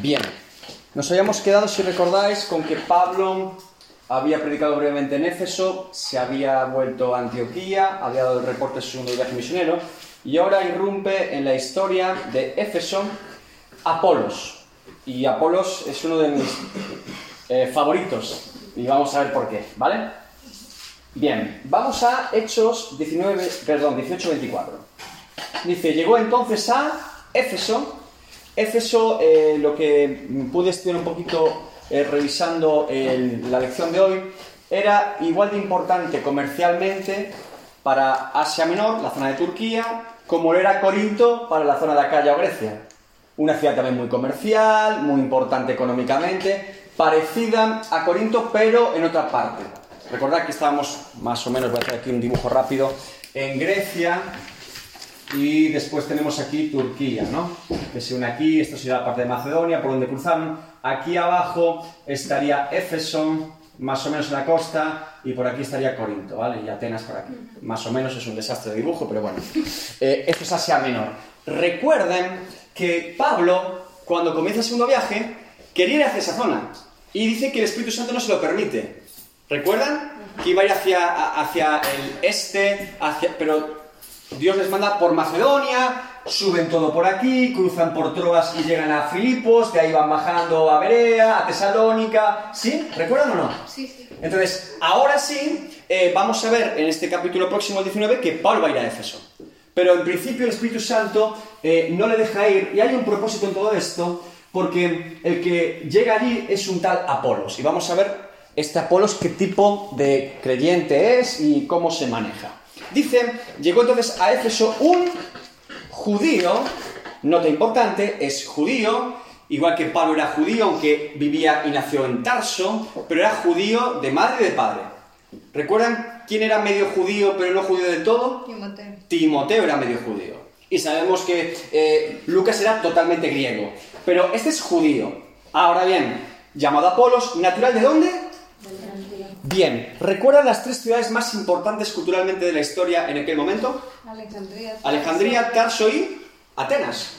Bien, nos habíamos quedado, si recordáis, con que Pablo había predicado brevemente en Éfeso, se había vuelto a Antioquía, había dado el reporte de su segundo viaje misionero, y ahora irrumpe en la historia de Éfeso Apolos. Y Apolos es uno de mis eh, favoritos, y vamos a ver por qué, ¿vale? Bien, vamos a Hechos 19, perdón, 18-24. Dice, llegó entonces a Éfeso, Éfeso, eh, lo que pude estudiar un poquito eh, revisando la lección de hoy, era igual de importante comercialmente para Asia Menor, la zona de Turquía, como lo era Corinto para la zona de Acaya o Grecia. Una ciudad también muy comercial, muy importante económicamente, parecida a Corinto, pero en otra parte. Recordad que estábamos, más o menos, voy a hacer aquí un dibujo rápido, en Grecia, y después tenemos aquí Turquía, ¿no? Que se une aquí, esto sería la parte de Macedonia, por donde cruzaron. Aquí abajo estaría Éfeso, más o menos en la costa, y por aquí estaría Corinto, ¿vale? Y Atenas por aquí. Más o menos es un desastre de dibujo, pero bueno. Eh, esto es Asia Menor. Recuerden que Pablo, cuando comienza el segundo viaje, quería ir hacia esa zona. Y dice que el Espíritu Santo no se lo permite. ¿Recuerdan? Que iba a ir hacia, hacia el este, hacia, pero Dios les manda por Macedonia, suben todo por aquí, cruzan por Troas y llegan a Filipos, de ahí van bajando a Berea, a Tesalónica. ¿Sí? ¿Recuerdan o no? Sí, sí. Entonces, ahora sí, eh, vamos a ver en este capítulo próximo, el 19, que Pablo va a ir a Éfeso. Pero en principio el Espíritu Santo eh, no le deja ir, y hay un propósito en todo esto, porque el que llega allí es un tal Apolos. Y vamos a ver este Apolos qué tipo de creyente es y cómo se maneja. Dice, llegó entonces a Éfeso un judío, nota importante, es judío, igual que Pablo era judío, aunque vivía y nació en Tarso, pero era judío de madre y de padre. ¿Recuerdan quién era medio judío, pero no judío del todo? Timoteo. Timoteo era medio judío. Y sabemos que eh, Lucas era totalmente griego. Pero este es judío. Ahora bien, llamado Apolos, ¿natural de dónde? Bien, ¿recuerdan las tres ciudades más importantes culturalmente de la historia en aquel momento? Alejandría. Alejandría, Tarso y Atenas.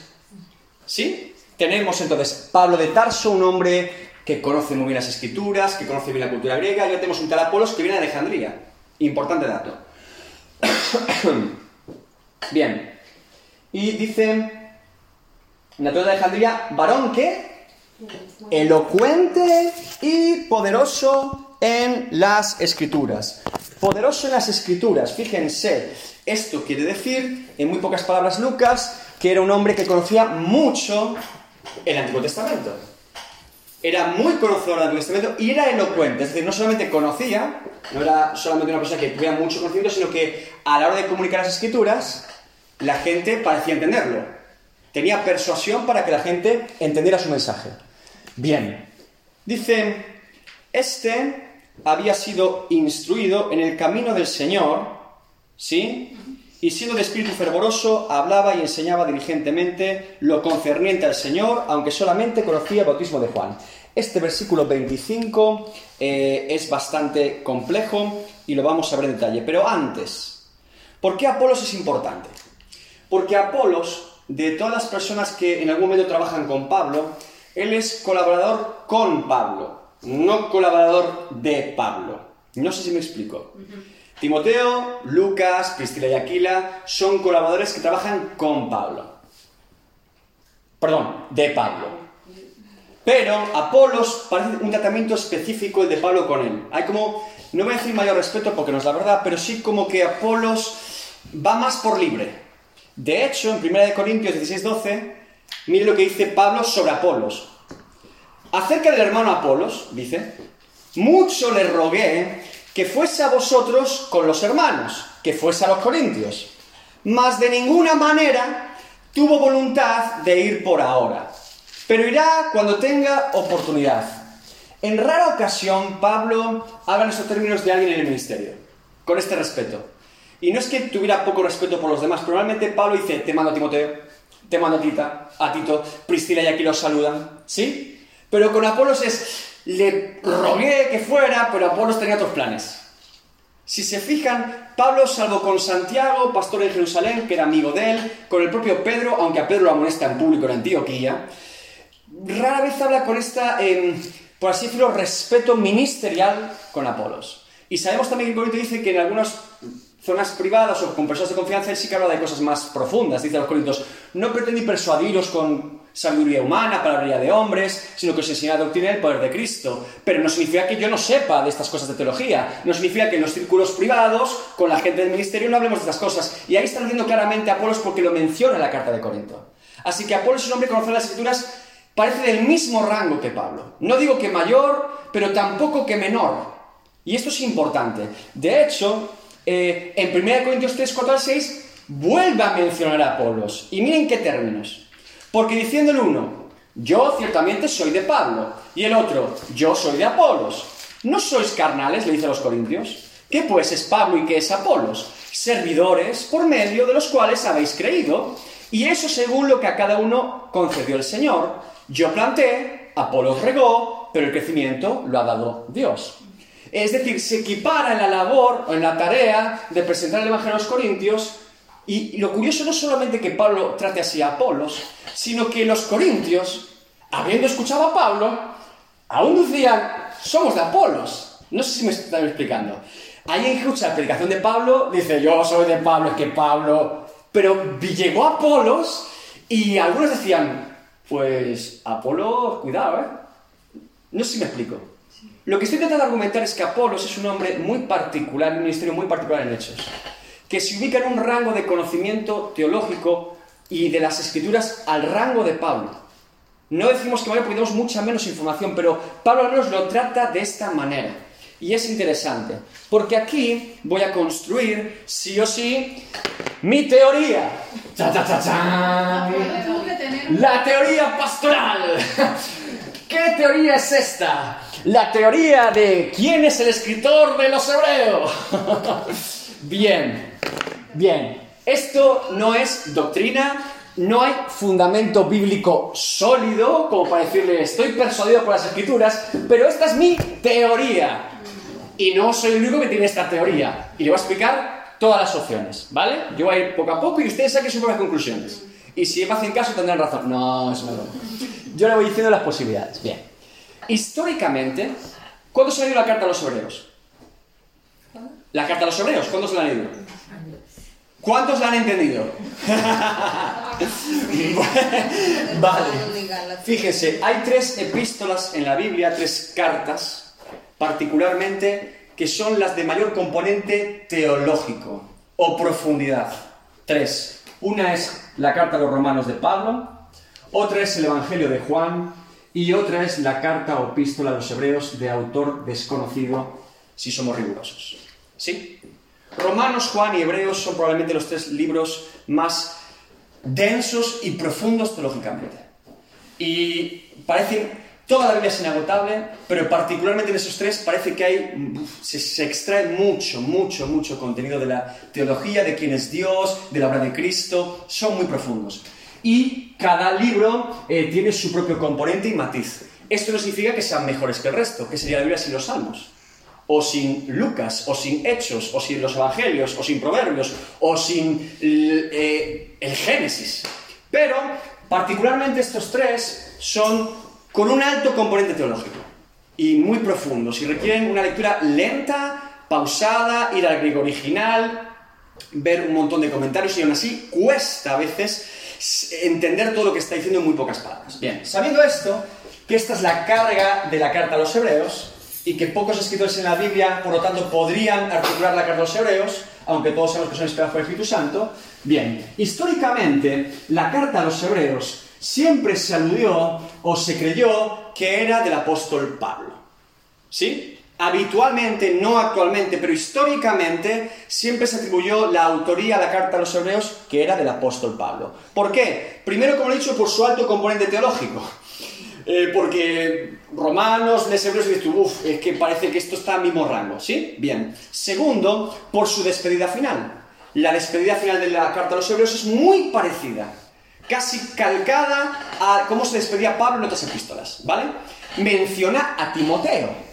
¿Sí? Tenemos entonces Pablo de Tarso, un hombre que conoce muy bien las escrituras, que conoce bien la cultura griega, y ya tenemos un tal Apolos que viene de Alejandría. Importante dato. bien. Y dice, natural de Alejandría, varón que elocuente y poderoso en las escrituras. Poderoso en las escrituras, fíjense, esto quiere decir, en muy pocas palabras Lucas, que era un hombre que conocía mucho el Antiguo Testamento. Era muy conocedor del Antiguo Testamento y era elocuente, es decir, no solamente conocía, no era solamente una persona que tuviera mucho conocimiento, sino que a la hora de comunicar las escrituras, la gente parecía entenderlo. Tenía persuasión para que la gente entendiera su mensaje. Bien, dice, este había sido instruido en el camino del Señor, ¿sí? Y siendo de espíritu fervoroso, hablaba y enseñaba diligentemente lo concerniente al Señor, aunque solamente conocía el bautismo de Juan. Este versículo 25 eh, es bastante complejo y lo vamos a ver en detalle. Pero antes, ¿por qué Apolos es importante? Porque Apolos, de todas las personas que en algún momento trabajan con Pablo, él es colaborador con Pablo, no colaborador de Pablo. No sé si me explico. Timoteo, Lucas, Priscila y Aquila son colaboradores que trabajan con Pablo. Perdón, de Pablo. Pero Apolos parece un tratamiento específico el de Pablo con él. Hay como, no voy a decir mayor respeto porque no es la verdad, pero sí como que Apolos va más por libre. De hecho, en 1 Corintios 16-12, mire lo que dice Pablo sobre Apolos. Acerca del hermano Apolos, dice, mucho le rogué que fuese a vosotros con los hermanos, que fuese a los corintios, mas de ninguna manera tuvo voluntad de ir por ahora, pero irá cuando tenga oportunidad. En rara ocasión, Pablo habla en estos términos de alguien en el ministerio, con este respeto. Y no es que tuviera poco respeto por los demás, probablemente Pablo dice, te mando a Timoteo, te mando a Tita, a Tito, Priscila y aquí los saludan, ¿sí? Pero con Apolos es, le rogué que fuera, pero Apolos tenía otros planes. Si se fijan, Pablo, salvo con Santiago, pastor en Jerusalén, que era amigo de él, con el propio Pedro, aunque a Pedro lo amonesta en público en Antioquía, rara vez habla con esta, em, por así decirlo, respeto ministerial con Apolos. Y sabemos también que Corinto dice que en algunas zonas privadas o con personas de confianza él sí que habla de cosas más profundas. Dice a los Corintios, no pretendí persuadiros con sabiduría humana, palabrería de hombres, sino que os enseñé la doctrina del poder de Cristo. Pero no significa que yo no sepa de estas cosas de teología. No significa que en los círculos privados, con la gente del ministerio, no hablemos de estas cosas. Y ahí está diciendo claramente a Apolos porque lo menciona en la carta de Corinto. Así que Apolos es un hombre que conoce las escrituras, parece del mismo rango que Pablo. No digo que mayor, pero tampoco que menor. Y esto es importante. De hecho, eh, en 1 Corintios 3, 4 al 6, vuelve a mencionar a Apolos. Y miren qué términos. Porque diciendo el uno, yo ciertamente soy de Pablo, y el otro, yo soy de Apolos. ¿No sois carnales? le dice a los Corintios. ¿Qué pues es Pablo y qué es Apolos? Servidores por medio de los cuales habéis creído, y eso según lo que a cada uno concedió el Señor. Yo planté, Apolos regó, pero el crecimiento lo ha dado Dios. Es decir, se equipara en la labor o en la tarea de presentar el Evangelio a los Corintios. Y lo curioso no es solamente que Pablo trate así a Apolos, sino que los Corintios, habiendo escuchado a Pablo, aún decían, somos de Apolos. No sé si me están explicando. Alguien escucha la predicación de Pablo, dice, yo soy de Pablo, es que Pablo... Pero llegó a Apolos y algunos decían, pues Apolo, cuidado, ¿eh? No sé si me explico. Lo que estoy intentando argumentar es que Apolos es un hombre muy particular, un ministerio muy particular en Hechos, que se ubica en un rango de conocimiento teológico y de las escrituras al rango de Pablo. No decimos que vaya porque tenemos mucha menos información, pero Pablo al menos lo trata de esta manera. Y es interesante, porque aquí voy a construir, sí o sí, mi teoría. ¡Cha, cha, cha, cha! La teoría pastoral. ¿Qué teoría es esta? La teoría de quién es el escritor de los hebreos. bien, bien. Esto no es doctrina, no hay fundamento bíblico sólido como para decirle estoy persuadido por las escrituras, pero esta es mi teoría. Y no soy el único que tiene esta teoría. Y le voy a explicar todas las opciones, ¿vale? Yo voy a ir poco a poco y ustedes saquen sus propias conclusiones. Y si me hacen caso tendrán razón. No, es malo. Yo le voy diciendo las posibilidades. Bien. Históricamente, ¿cuándo leído la carta a los hebreos? La carta a los hebreos, ¿cuándo se la han leído? ¿Cuántos la han entendido? vale. Fíjense, hay tres epístolas en la Biblia, tres cartas, particularmente, que son las de mayor componente teológico o profundidad. Tres. Una es la carta a los romanos de Pablo, otra es el Evangelio de Juan y otra es la carta o epístola a los hebreos de autor desconocido, si somos rigurosos. ¿Sí? Romanos, Juan y Hebreos son probablemente los tres libros más densos y profundos teológicamente. Y parecen, toda la Biblia es inagotable, pero particularmente en esos tres parece que hay, se, extrae mucho, mucho, mucho contenido de la teología, de quién es Dios, de la obra de Cristo, son muy profundos. Y cada libro eh, tiene su propio componente y matiz. Esto no significa que sean mejores que el resto, que sería la Biblia sin los Salmos o sin Lucas, o sin Hechos, o sin los Evangelios, o sin Proverbios, o sin eh, el Génesis. Pero, particularmente estos tres son con un alto componente teológico y muy profundos y requieren una lectura lenta, pausada, ir al griego original, ver un montón de comentarios y aún así cuesta a veces entender todo lo que está diciendo en muy pocas palabras. Bien, sabiendo esto, que esta es la carga de la carta a los hebreos, y que pocos escritores en la Biblia, por lo tanto, podrían articular la carta a los hebreos, aunque todos sabemos que son inspirados por el Espíritu Santo. Bien, históricamente, la carta a los hebreos siempre se aludió o se creyó que era del apóstol Pablo. ¿Sí? Habitualmente, no actualmente, pero históricamente, siempre se atribuyó la autoría a la carta a los hebreos que era del apóstol Pablo. ¿Por qué? Primero, como he dicho, por su alto componente teológico. Eh, porque romanos, les hebreos, y dices uff, es que parece que esto está al mismo rango, ¿sí? Bien. Segundo, por su despedida final. La despedida final de la carta a los hebreos es muy parecida, casi calcada a cómo se despedía Pablo en otras epístolas, ¿vale? Menciona a Timoteo.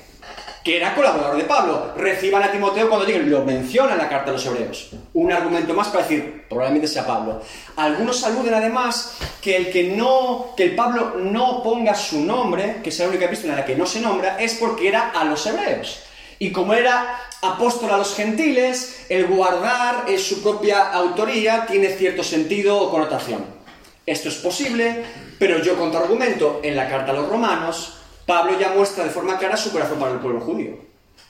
Que era colaborador de Pablo. Reciban a Timoteo cuando lleguen, lo menciona en la carta a los hebreos. Un argumento más para decir, probablemente sea Pablo. Algunos aluden además que el que no, que el Pablo no ponga su nombre, que sea la única epístola en la que no se nombra, es porque era a los hebreos. Y como era apóstol a los gentiles, el guardar en su propia autoría tiene cierto sentido o connotación. Esto es posible, pero yo contraargumento en la carta a los romanos, Pablo ya muestra de forma clara su corazón para el pueblo judío.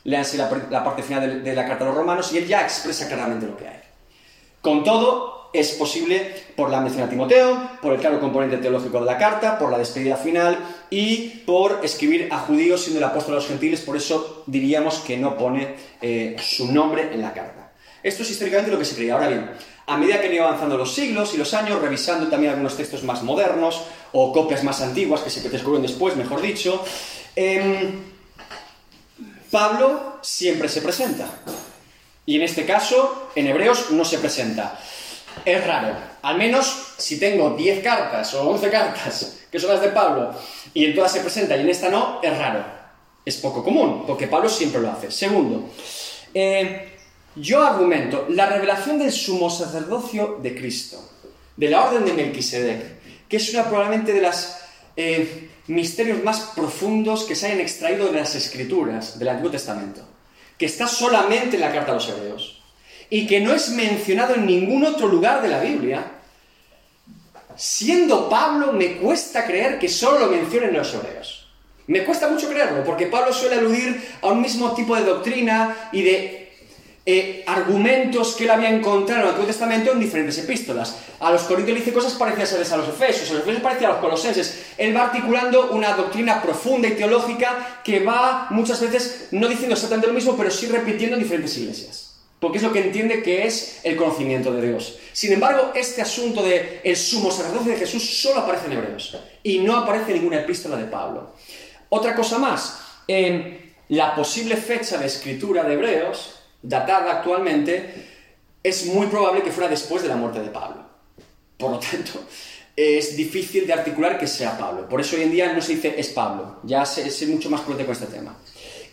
Léanse la, la parte final de, la carta a los romanos y él ya expresa claramente lo que hay. Con todo, es posible por la mención a Timoteo, por el claro componente teológico de la carta, por la despedida final y por escribir a judíos siendo el apóstol a los gentiles, por eso diríamos que no pone eh, su nombre en la carta. Esto es históricamente lo que se creía. Ahora bien, a medida que han ido avanzando los siglos y los años, revisando también algunos textos más modernos o copias más antiguas que se descubren después, mejor dicho, em, Pablo siempre se presenta. Y en este caso, en Hebreos no se presenta. Es raro. Al menos si tengo 10 cartas o 11 cartas, que son las de Pablo, y en todas se presenta y en esta no, es raro. Es poco común, porque Pablo siempre lo hace. Segundo, eh, yo argumento la revelación del sumo sacerdocio de Cristo, de la orden de Melquisedec, que es una probablemente de los eh, misterios más profundos que se hayan extraído de las escrituras del Antiguo Testamento, que está solamente en la carta a los hebreos y que no es mencionado en ningún otro lugar de la Biblia. Siendo Pablo, me cuesta creer que solo lo mencionen los hebreos. Me cuesta mucho creerlo, porque Pablo suele aludir a un mismo tipo de doctrina y de eh, argumentos que él había encontrado en el Antiguo Testamento en diferentes epístolas. A los Corintios le dice cosas parecidas a los Efesios, a los Efesios parecidas a los Colosenses. Él va articulando una doctrina profunda y teológica que va muchas veces no diciendo exactamente lo mismo, pero sí repitiendo en diferentes iglesias. Porque es lo que entiende que es el conocimiento de Dios. Sin embargo, este asunto de el sumo sacerdocio de Jesús solo aparece en Hebreos y no aparece en ninguna epístola de Pablo. Otra cosa más, en la posible fecha de escritura de Hebreos datada actualmente, es muy probable que fuera después de la muerte de Pablo. Por lo tanto, es difícil de articular que sea Pablo. Por eso hoy en día no se dice es Pablo. Ya sé, sé mucho más prudente con este tema.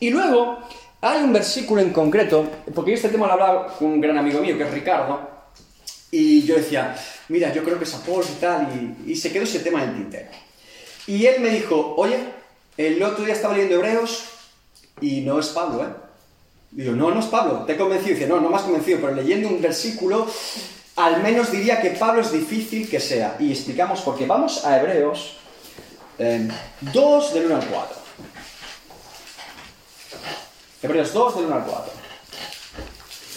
Y luego, hay un versículo en concreto, porque yo este tema lo hablaba con un gran amigo mío, que es Ricardo, y yo decía, mira, yo creo que es Apolo y tal, y, se quedó ese tema en tintero. Y él me dijo, oye, el otro día estaba leyendo Hebreos y no es Pablo, ¿eh? Digo, no, no es Pablo, te he convencido. Dice, no, no me has convencido, pero leyendo un versículo, al menos diría que Pablo es difícil que sea. Y explicamos por qué. Vamos a Hebreos 2 del 1 al 4. Hebreos 2 del 1 al 4.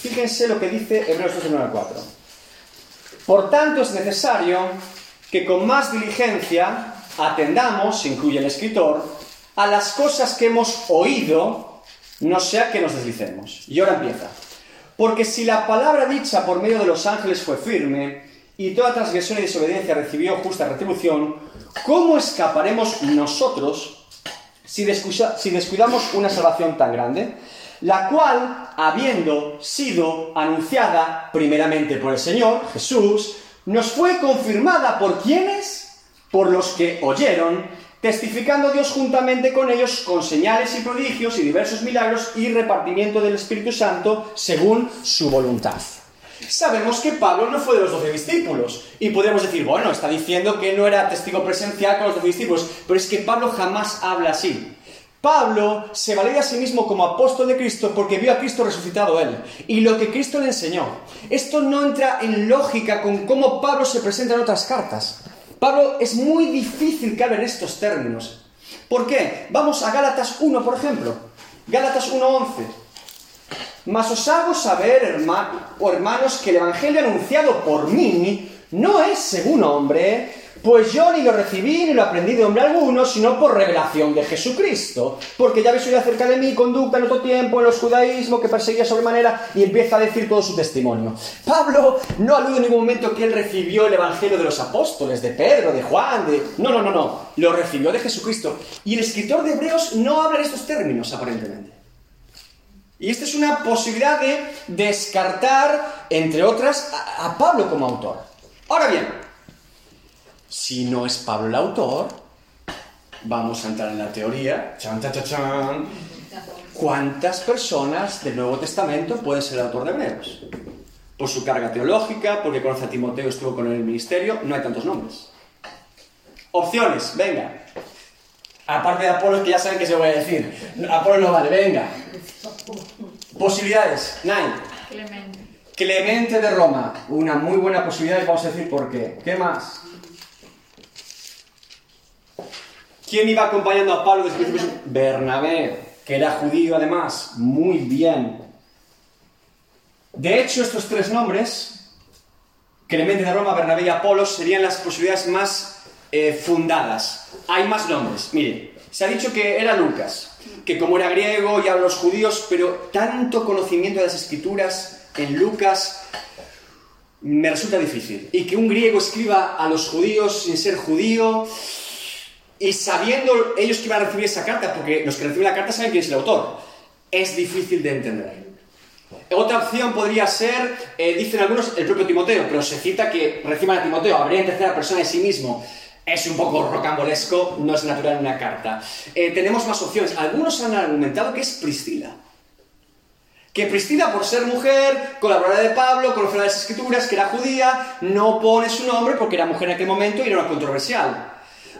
Fíjense lo que dice Hebreos 2 del 1 al 4. Por tanto es necesario que con más diligencia atendamos, incluye el escritor, a las cosas que hemos oído no sea que nos deslicemos. Y ahora empieza. Porque si la palabra dicha por medio de los ángeles fue firme, y toda transgresión y desobediencia recibió justa retribución, ¿cómo escaparemos nosotros si, descuidamos una salvación tan grande? La cual, habiendo sido anunciada primeramente por el Señor, Jesús, nos fue confirmada por quienes? Por los que oyeron testificando Dios juntamente con ellos con señales y prodigios y diversos milagros y repartimiento del Espíritu Santo según su voluntad. Sabemos que Pablo no fue de los doce discípulos y podemos decir, bueno, está diciendo que no era testigo presencial con los doce discípulos, pero es que Pablo jamás habla así. Pablo se valía a sí mismo como apóstol de Cristo porque vio a Cristo resucitado él y lo que Cristo le enseñó. Esto no entra en lógica con cómo Pablo se presenta en otras cartas. Pablo es muy difícil que hable en estos términos. ¿Por qué? Vamos a Gálatas 1, por ejemplo. Gálatas 1.11. Mas os hago saber, hermanos, que el Evangelio anunciado por mí no es según hombre, pues yo ni lo recibí ni lo aprendí de hombre alguno, sino por revelación de Jesucristo. Porque ya habéis oído acerca de mi conducta en otro tiempo, en los judaísmos, que perseguía sobremanera, y empieza a decir todo su testimonio. Pablo no alude en ningún momento que él recibió el evangelio de los apóstoles, de Pedro, de Juan, de. No, no, no, no. Lo recibió de Jesucristo. Y el escritor de Hebreos no habla en estos términos, aparentemente. Y esta es una posibilidad de descartar, entre otras, a Pablo como autor. Ahora bien, si no es Pablo el autor, vamos a entrar en la teoría. Chan, chan, chan, chan. ¿Cuántas personas del Nuevo Testamento pueden ser el autor de Hebreos? Por su carga teológica, porque conoce a Timoteo, estuvo con él en el ministerio, no hay tantos nombres. Opciones, venga. Aparte de Apolo, que ya saben que se voy a decir. Apolo no vale, venga. Posibilidades, Nine. Clemente. Clemente de Roma, una muy buena posibilidad y vamos a decir por qué. ¿Qué más? ¿Quién iba acompañando a Pablo principio? Bernabé, que era judío además. Muy bien. De hecho, estos tres nombres, Clemente de Roma, Bernabé y Apolo, serían las posibilidades más eh, fundadas. Hay más nombres. Mire, se ha dicho que era Lucas, que como era griego y habla los judíos, pero tanto conocimiento de las escrituras en Lucas me resulta difícil. Y que un griego escriba a los judíos sin ser judío y sabiendo ellos que iban a recibir esa carta, porque los que reciben la carta saben quién es el autor, es difícil de entender. Otra opción podría ser, eh, dicen algunos, el propio Timoteo, pero se cita que reciban a Timoteo, habría en tercera persona de sí mismo. Es un poco rocambolesco, no es natural en una carta. Eh, tenemos más opciones. Algunos han argumentado que es Priscila. Que Priscila, por ser mujer, colaboradora de Pablo, conocedora de las escrituras, que era judía, no pone su nombre porque era mujer en aquel momento y era una controversial.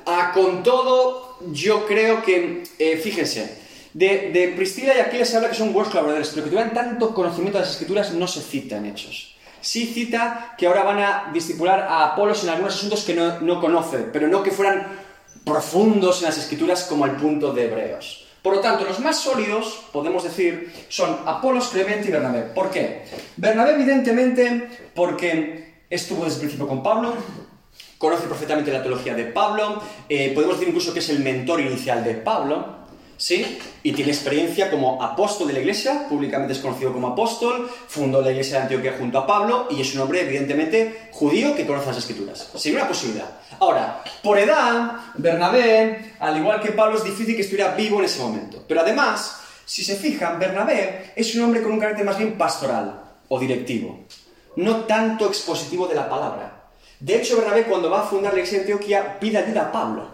Ah, con todo, yo creo que, eh, fíjense, de, de Priscila y Aquiles se habla que son buenos colaboradores, pero que tuvieran tanto conocimiento de las escrituras no se cita en hechos. Sí cita que ahora van a discipular a Apolos en algunos asuntos que no, no conoce, pero no que fueran profundos en las escrituras como el punto de Hebreos. Por lo tanto, los más sólidos, podemos decir, son Apolos, Clemente y Bernabé. ¿Por qué? Bernabé, evidentemente, porque estuvo desde el principio con Pablo, conoce perfectamente la teología de Pablo, eh, podemos decir incluso que es el mentor inicial de Pablo, ¿sí? Y tiene experiencia como apóstol de la iglesia, públicamente es conocido como apóstol, fundó la iglesia de Antioquía junto a Pablo y es un hombre, evidentemente, judío que conoce las escrituras. Sería una posibilidad. Ahora, por edad, Bernabé, al igual que Pablo, es difícil que estuviera vivo en ese momento. Pero además, si se fijan, Bernabé es un hombre con un carácter más bien pastoral o directivo, no tanto expositivo de la palabra. De hecho, Bernabé, cuando va a fundar la iglesia de Antioquía, pide ayuda a Pablo.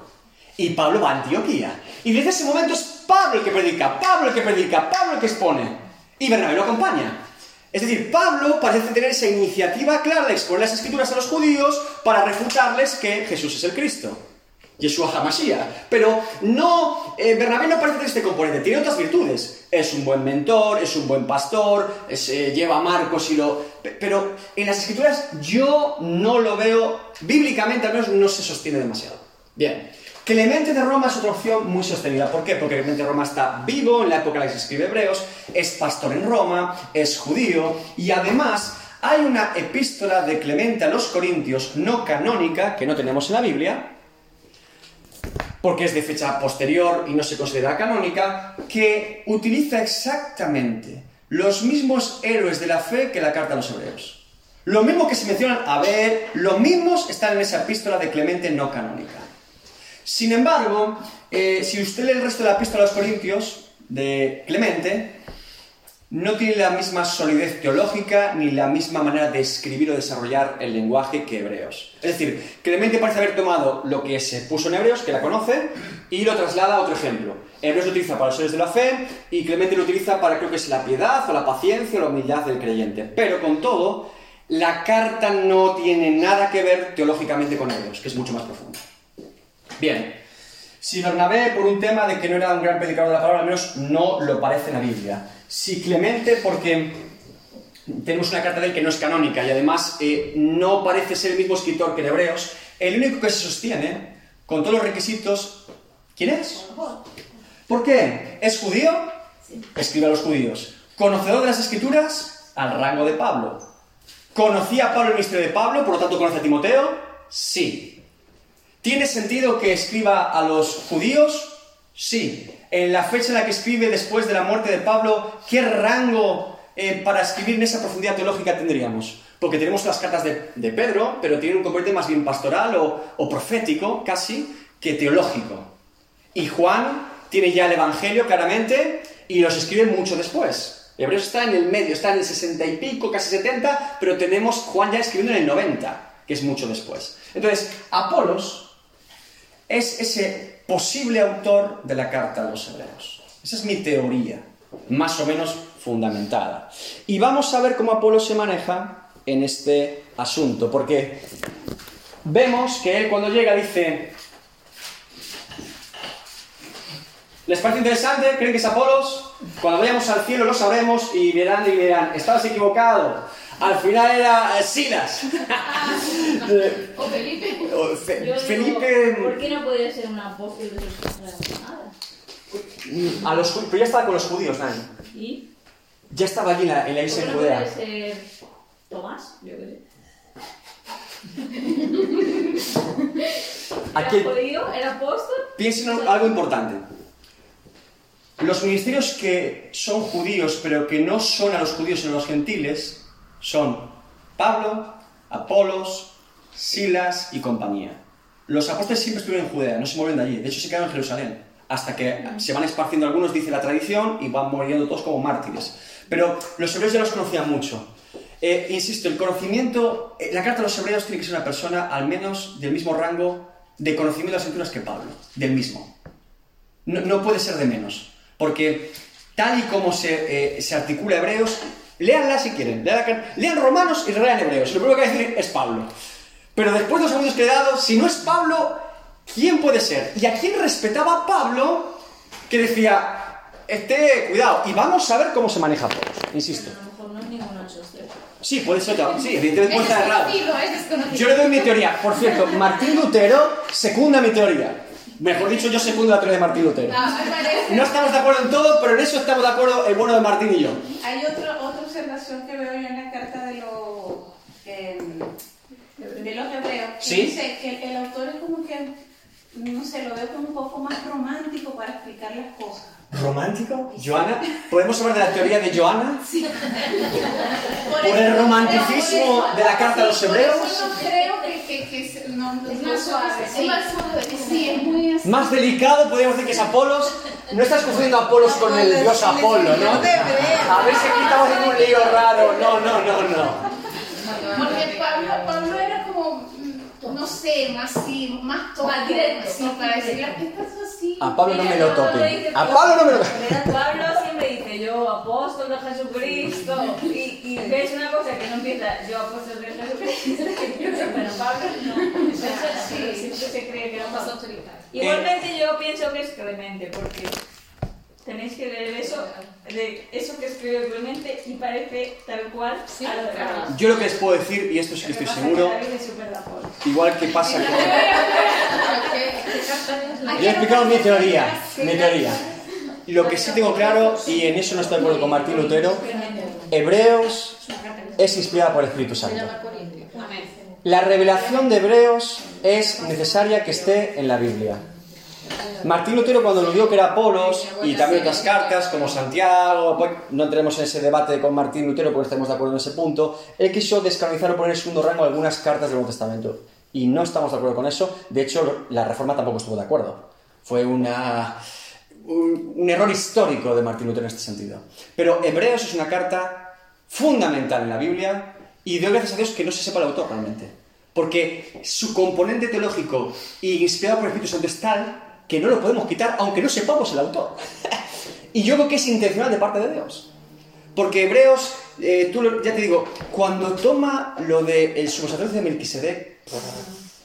Y Pablo va a Antioquía. Y desde ese momento es Pablo el que predica, Pablo el que predica, Pablo el que expone. Y Bernabé lo acompaña. Es decir, Pablo parece tener esa iniciativa clara de exponer las escrituras a los judíos para refutarles que Jesús es el Cristo. Yeshua HaMashiach. Pero no, eh, Bernabé no parece este componente, tiene otras virtudes. Es un buen mentor, es un buen pastor, es, eh, lleva a Marcos y lo... pe- Pero en las escrituras yo no lo veo, bíblicamente al menos no se sostiene demasiado. Bien. Clemente de Roma es otra opción muy sostenida. ¿Por qué? Porque Clemente de Roma está vivo en la época en la que se escribe Hebreos, es pastor en Roma, es judío y además hay una epístola de Clemente a los Corintios no canónica que no tenemos en la Biblia, porque es de fecha posterior y no se considera canónica, que utiliza exactamente los mismos héroes de la fe que la carta a los hebreos. Lo mismo que se mencionan a ver, los mismos están en esa epístola de Clemente no canónica. Sin embargo, eh, si usted lee el resto de la epístola a los Corintios de Clemente, no tiene la misma solidez teológica ni la misma manera de escribir o desarrollar el lenguaje que Hebreos. Es decir, Clemente parece haber tomado lo que se puso en Hebreos, que la conoce, y lo traslada a otro ejemplo. Hebreos lo utiliza para los seres de la fe y Clemente lo utiliza para creo que es la piedad o la paciencia o la humildad del creyente. Pero con todo, la carta no tiene nada que ver teológicamente con Hebreos, que es mucho más profunda. Bien, si Bernabé, por un tema de que no era un gran predicador de la palabra, al menos no lo parece en la Biblia. Si Clemente, porque tenemos una carta de él que no es canónica y además eh, no parece ser el mismo escritor que en Hebreos, el único que se sostiene, con todos los requisitos, ¿quién es? ¿Por qué? ¿Es judío? Escribe a los judíos. ¿Conocedor de las escrituras? Al rango de Pablo. ¿Conocía a Pablo el ministerio de Pablo, por lo tanto conoce a Timoteo? Sí. ¿Tiene sentido que escriba a los judíos? Sí. En la fecha en la que escribe después de la muerte de Pablo, ¿qué rango eh, para escribir en esa profundidad teológica tendríamos? Porque tenemos las cartas de, Pedro, pero tiene un componente más bien pastoral o, o profético, casi, que teológico. Y Juan tiene ya el Evangelio claramente y los escribe mucho después. Hebreos está en el medio, está en el 60 y pico, casi 70, pero tenemos Juan ya escribiendo en el 90, que es mucho después. Entonces, Apolos es ese posible autor de la carta a los hebreos. Esa es mi teoría, más o menos fundamentada. Y vamos a ver cómo Apolo se maneja en este asunto, porque vemos que él cuando llega dice, ¿les parece interesante? ¿Creen que es Apolos? Cuando vayamos al cielo lo sabremos y verán y verán, estabas equivocado. Al final era Silas. o Felipe. O Fe- Yo digo, Felipe ¿Por qué no podía ser un apóstol de nada? a los pero ya estaba con los judíos, Nani. ¿Y? Ya estaba allí en la, en la ¿Por isla de Judea. puede ser Tomás? Yo qué sé. Aquí ¿Era judío? ¿Era apóstol? piensen en algo importante. Los ministerios que son judíos, pero que no son a los judíos sino a los gentiles, son Pablo, Apolos, Silas y compañía. Los apóstoles siempre estuvieron en Judea, no se mueven de allí. De hecho, se quedaron en Jerusalén. Hasta que se van esparciendo algunos, dice la tradición, y van muriendo todos como mártires. Pero los hebreos ya los conocían mucho. Eh, insisto, el conocimiento, eh, la carta a los hebreos tiene que ser una persona al menos del mismo rango de conocimiento de las escrituras que Pablo, del mismo. No, no puede ser de menos, porque tal y como se, eh, se articula Hebreos, léanla si quieren, lean, Romanos y lean Hebreos. Lo primero que hay que decir es Pablo. Pero después de los segundos que he dado, si no es Pablo, ¿quién puede ser? ¿Y a quién respetaba Pablo que decía, este, cuidado, y vamos a ver cómo se maneja Pablo? Insisto. A lo mejor no es tres. Sí, puede ser, sí, evidentemente puede Es estar errado. Yo le doy mi teoría. Por cierto, Martín Lutero secunda mi teoría. Mejor dicho, yo secundo la teoría de Martín Lutero. Ah. No estamos de acuerdo en todo, pero en eso estamos de acuerdo el bueno de Martín y yo. Hay otro, otra observación que veo yo en la carta de los, em, de los hebreos, que Sí. dice que el, el autor es como que, no sé, lo veo como un poco más romántico para explicar las cosas. ¿Romántico? ¿Joana? ¿Podemos hablar de la teoría de Joana? Por, ¿Por el romanticismo de la carta a los hebreos? Creo que, que, que no, no, Es más suave, Es sí. más suave. Sí, es muy. Más delicado, podríamos decir que es Apolos. No estás confundiendo a Apolos con el dios Apolo, ¿no? A ver si aquí estamos en un lío raro. No, no, no, no. Porque Pablo, Pablo era como, no sé, más así, más todo. Más directo, Sí, más para decir las cosas A Pablo no me lo toquen. A Pablo no me lo Pablo siempre dice yo apóstol de Jesucristo y, y ves una cosa que no empieza yo apóstol de Jesucristo bueno Pablo no Eso sí, siempre se cree que era autoritario. igualmente yo pienso que es Clemente porque tenéis que leer eso de eso que escribió Clemente y parece tal cual Sí, a lo claro. Yo lo que les puedo decir, y esto sí que estoy seguro, que igual que pasa con... Yo he explicado mi teoría, mi teoría. Lo que sí tengo claro, y en eso no estoy de acuerdo con Martín Lutero, Hebreos es inspirada por el Espíritu Santo. La revelación de Hebreos es necesaria que esté en la Biblia. Martín Lutero cuando lo vio que era Apolos y también otras cartas como Santiago, pues, no entremos en ese debate con Martín Lutero porque estamos de acuerdo en ese punto, él quiso descanonizar o poner en segundo rango algunas cartas del Nuevo Testamento. Y no estamos de acuerdo con eso, de hecho la Reforma tampoco estuvo de acuerdo. Fue una, un, un error histórico de Martín Lutero en este sentido. Pero Hebreos es una carta fundamental en la Biblia y doy gracias a Dios que no se sepa el autor realmente. Porque su componente teológico y inspirado por el Espíritu Santo es tal que no lo podemos quitar aunque no sepamos el autor. y yo creo que es intencional de parte de Dios. Porque Hebreos, eh, tú ya te digo, cuando toma lo del el sumo de Melquisedec,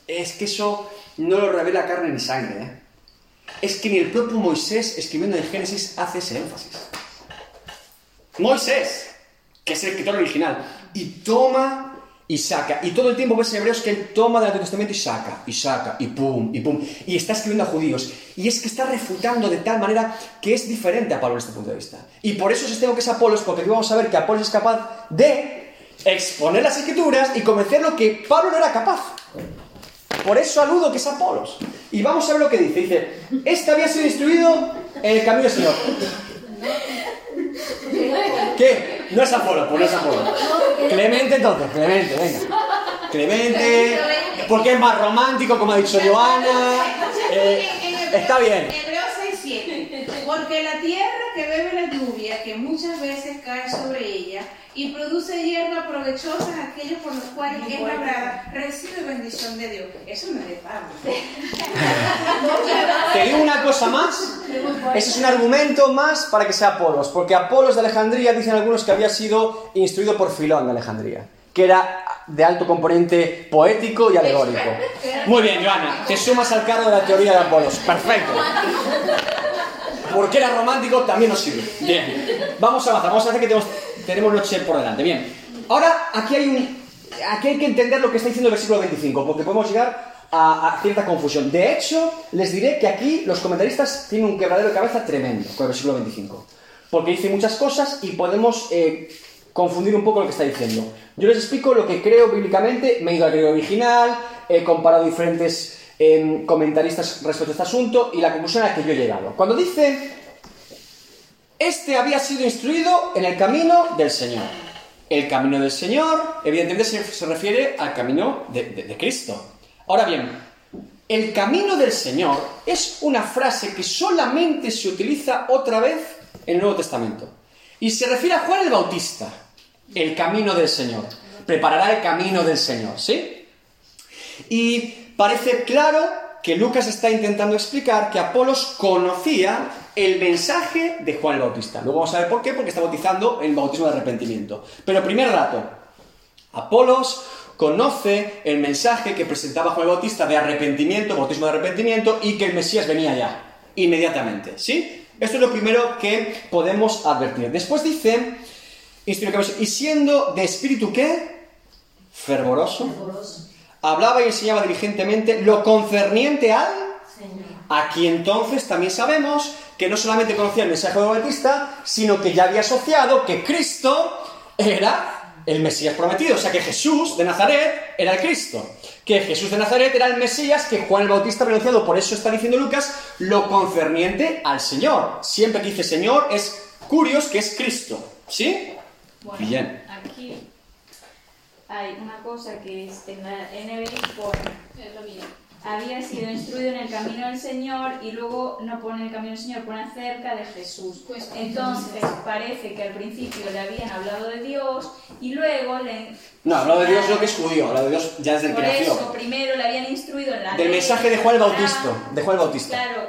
es que eso no lo revela carne ni sangre. ¿eh? Es que ni el propio Moisés, escribiendo en Génesis, hace ese énfasis. Moisés, que es el escritor original, y toma y saca. Y todo el tiempo ves en Hebreos que él toma del Antiguo Testamento y saca, y saca, y pum, y pum. Y está escribiendo a judíos. Y es que está refutando de tal manera que es diferente a Pablo en este punto de vista. Y por eso sostengo que es Apolos, porque aquí vamos a ver que Apolos es capaz de exponer las escrituras y convencer lo que Pablo no era capaz. Por eso aludo que es Apolos. Y vamos a ver lo que dice. Dice, este había sido instruido en el camino del Señor. ¿Qué? No es Apolo, pues no es Apolo. Clemente entonces, Clemente, venga. Clemente, porque es más romántico, como ha dicho Joana. Eh, está bien. Hebreo 7. Porque la tierra que bebe la lluvia, que muchas veces cae sobre ella, y produce hierba provechosa a aquellos por los cuales es labrada, recibe bendición de Dios. Eso no es de. Te digo una cosa más. Ese es un argumento más para que sea Apolos. Porque Apolos de Alejandría dicen algunos que había sido instruido por Filón de Alejandría. Que era de alto componente poético y alegórico. Muy bien, Joana. Te sumas al cargo de la teoría de Apolos. Perfecto. Porque era romántico también nos sirve. Bien. Vamos a avanzar. Vamos a hacer que tenemos, tenemos noche por delante. Bien. Ahora, aquí hay un. Aquí hay que entender lo que está diciendo el versículo 25, porque podemos llegar a, a cierta confusión. De hecho, les diré que aquí los comentaristas tienen un quebradero de cabeza tremendo con el versículo 25. Porque dice muchas cosas y podemos eh, confundir un poco lo que está diciendo. Yo les explico lo que creo bíblicamente, me he ido al griego original, he comparado diferentes eh, comentaristas respecto a este asunto y la conclusión a la que yo he llegado. Cuando dice, este había sido instruido en el camino del Señor. El camino del Señor, evidentemente, se, refiere al camino de, de- de Cristo. Ahora bien, el camino del Señor es una frase que solamente se utiliza otra vez en el Nuevo Testamento. Y se refiere a Juan el Bautista, el camino del Señor. Preparará el camino del Señor, ¿sí? Y parece claro que Lucas está intentando explicar que Apolos conocía el mensaje de Juan el Bautista. Luego vamos a ver por qué, porque está bautizando el bautismo de arrepentimiento. Pero primer dato, Apolos conoce el mensaje que presentaba Juan el Bautista de arrepentimiento, bautismo de arrepentimiento, y que el Mesías venía ya, inmediatamente, ¿sí? Esto es lo primero que podemos advertir. Después dice, y siendo de espíritu qué? Fervoroso. Hablaba y enseñaba diligentemente lo concerniente al Aquí entonces también sabemos que no solamente conocía el mensaje de Bautista, sino que ya había asociado que Cristo era el Mesías prometido. O sea que Jesús de Nazaret era el Cristo. Que Jesús de Nazaret era el Mesías que Juan el Bautista había anunciado. Por eso está diciendo Lucas lo concerniente al Señor. Siempre que dice Señor es curios que es Cristo. ¿Sí? Bueno, Bien. Hay una cosa que es en la NBI pone, Es lo mío. había sido instruido en el camino del Señor y luego no pone el camino del Señor, pone acerca de Jesús. Pues, Entonces parece que al principio le habían hablado de Dios y luego le... No, hablado de Dios lo que es judío, hablado de Dios ya desde el Por eso primero le habían instruido en la Del ley, mensaje de Juan el Bautista. De Juan el Bautista. Claro,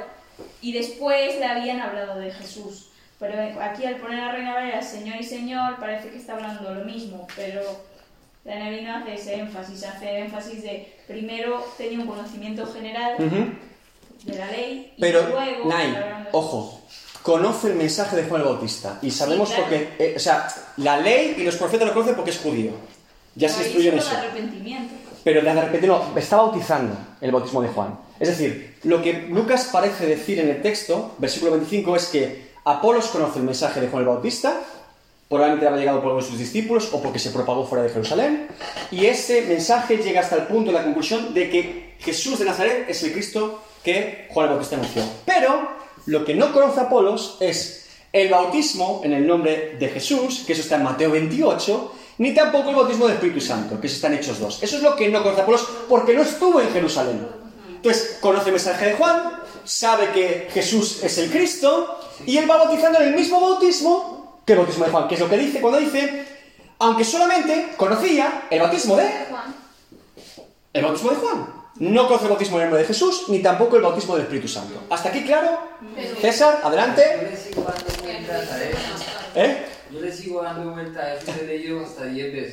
y después le habían hablado de Jesús. Pero aquí al poner a Reina Valera Señor y Señor parece que está hablando lo mismo, pero la no hace ese énfasis, hace énfasis de primero tenía un conocimiento general Ujú. de la ley y Pero, luego... De ojo, conoce el mensaje de Juan el Bautista. Y sabemos Sí, claro. porque, eh, o sea, la ley y los profetas lo conocen porque es judío. Ya se Ahí instruyó en solo eso. de arrepentimiento. Pero de repente no, está bautizando el bautismo de Juan. Es decir, lo que Lucas parece decir en el texto, versículo 25, es que Apolos conoce el mensaje de Juan el Bautista, probablemente había llegado por uno de sus discípulos o porque se propagó fuera de Jerusalén, y ese mensaje llega hasta el punto de la conclusión de que Jesús de Nazaret es el Cristo que Juan el Bautista anunció. Pero lo que no conoce Apolos es el bautismo en el nombre de Jesús, que eso está en Mateo 28, ni tampoco el bautismo del Espíritu Santo, que eso está en Hechos 2. Eso es lo que no conoce Apolos porque no estuvo en Jerusalén. Entonces, conoce el mensaje de Juan, sabe que Jesús es el Cristo, y él va bautizando en el mismo bautismo que el bautismo de Juan, que es lo que dice cuando dice, aunque solamente conocía el bautismo de Juan. el bautismo de Juan. No conoce el bautismo en el nombre de Jesús, ni tampoco el bautismo del Espíritu Santo. ¿Hasta aquí claro? César, Yo adelante. le sigo dando vueltas a eso. ¿Eh? Yo le sigo dando vueltas a eso. He leído hasta 10 veces.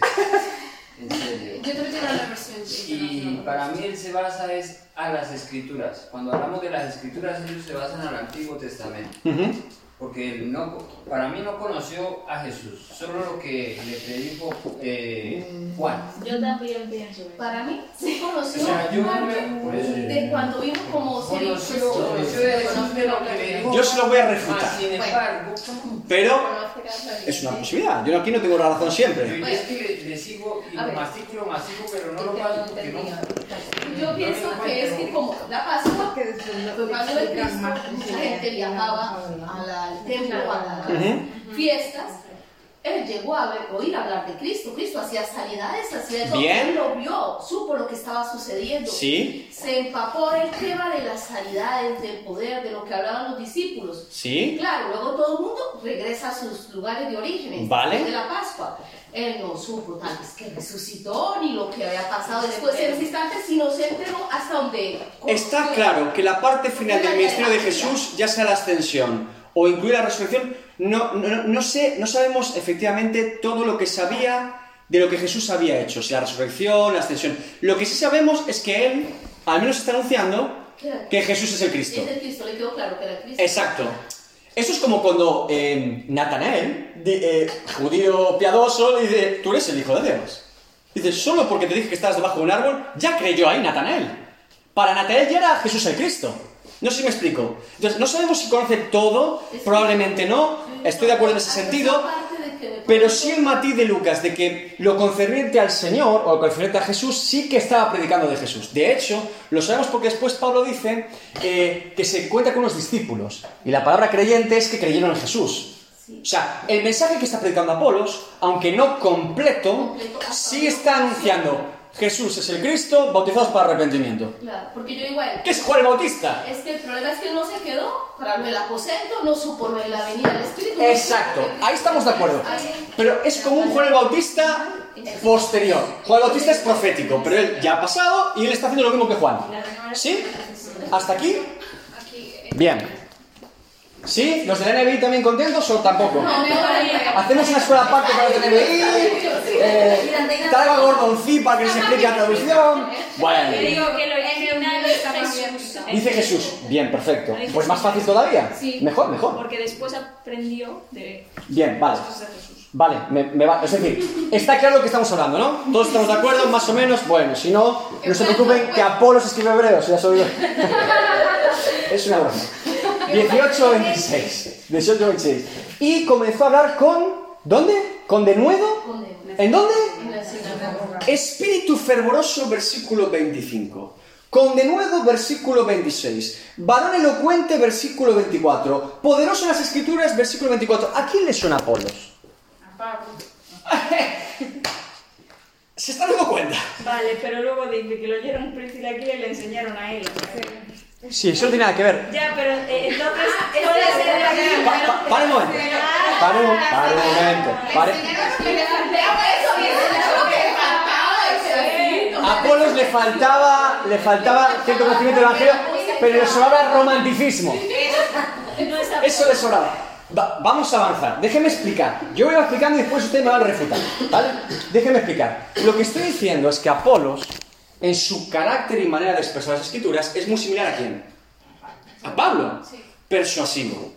En serio. Yo también tengo la versión. Y para mí él se basa es a las escrituras. Cuando hablamos de las escrituras, ellos se basan al Antiguo Testamento. Ujú. Porque él no, para mí no conoció a Jesús, solo lo que le predijo eh, Juan. Yo también pienso eso. Para mí, sí conoció O sea, yo Juan me- de cuando vimos como Conoció, conoció de Jesús de lo que le dijo. Yo se lo voy a refutar, sin embargo, pero es una posibilidad. Yo aquí no tengo la razón yo siempre. es que le, le sigo y lo mastico, lo mastico, pero no lo paso porque no. Yo pienso que es que como la Pascua, cuando el Cristo, mucha gente viajaba a la- al templo, a las fiestas, él llegó a ver- oír hablar de Cristo. Cristo hacía sanidades, hacía eso. Bien. Él lo vio, supo lo que estaba sucediendo. ¿Sí? Se empapó del tema de las sanidades, del poder, de lo que hablaban los discípulos. ¿Sí? Claro, luego todo el mundo regresa a sus lugares de origen, Vale. de la Pascua. Él no supo tal vez que resucitó, ni lo que había pasado después de ese instante, sino se enteró hasta donde... Está claro que la parte final del ministerio de Jesús, ya sea la ascensión o incluir la resurrección, no, no, no sé, no sabemos efectivamente todo lo que sabía de lo que Jesús había hecho, si la resurrección, la ascensión. Lo que sí sabemos es que Él, al menos está anunciando que Jesús es el Cristo. Es el Cristo, le quedó claro que era Cristo. Exacto. Eso es como cuando eh, Natanael, eh, judío piadoso, le dice, tú eres el Hijo de Dios. Dice, solo porque te dije que estabas debajo de un árbol, ya creyó ahí Natanael. Para Natanael ya era Jesús el Cristo. No sé si me explico. Entonces, no sabemos si conoce todo, probablemente no, estoy de acuerdo en ese sentido, pero sí el matiz de Lucas de que lo concerniente al Señor o lo concerniente a Jesús sí que estaba predicando de Jesús. De hecho, lo sabemos porque después Pablo dice eh, que se cuenta con los discípulos. Y la palabra creyente es que creyeron en Jesús. O sea, el mensaje que está predicando Apolos, aunque no completo, sí está anunciando Jesús es el Cristo, bautizados para arrepentimiento. Claro, porque yo igual... ¿Qué es Juan el Bautista? Es que el problema es que no se quedó para del aposento, no supo lo de la venida del Espíritu. Exacto, ahí estamos de acuerdo. Pero es como un Juan el Bautista posterior. Juan el Bautista es profético, pero él ya ha pasado y él está haciendo lo mismo que Juan. ¿Sí? ¿Hasta aquí? Bien. ¿Sí? ¿Los del NBI también contentos o tampoco? Hacemos una escuela aparte para los del NBI. Eh, traigo a para que les explique la traducción. Te Bueno. Dice Jesús. Bien, perfecto. Pues más fácil todavía. Sí. Mejor, mejor. Porque después aprendió de Bien, vale. Vale, me, me va. Es decir, está claro lo que estamos hablando, ¿no? Todos estamos de acuerdo, más o menos. Bueno, si no, no se preocupen que Apolos escribe hebreos, ya soy yo. Es una broma. 18-26. 18-26. Y comenzó a hablar con. ¿Dónde? ¿Con denuedo? ¿En dónde? en la sinagoga. Espíritu fervoroso, versículo 25. Con denuedo, versículo 26. Varón elocuente, versículo 24. Poderoso en las escrituras, versículo 24. ¿A quién le suena Apolos? A Pablo. ¿Se está dando cuenta? Vale, pero luego dice que lo oyeron un príncipe aquí y le enseñaron a él. Sí, eso no tiene nada que ver. Ya, pero eh, entonces. Pa- pa- para un momento. Para un, para un momento. A Apolos le faltaba, le faltaba cierto conocimiento del Evangelio, pero le sobraba romanticismo. Eso le sobraba. Va- vamos a avanzar. Déjeme explicar. Yo voy explicando y después usted me va a refutar. ¿Vale? Déjeme explicar. Lo que estoy diciendo es que Apolos, en su carácter y manera de expresar las escrituras, es muy similar a quién? A Pablo. Persuasivo.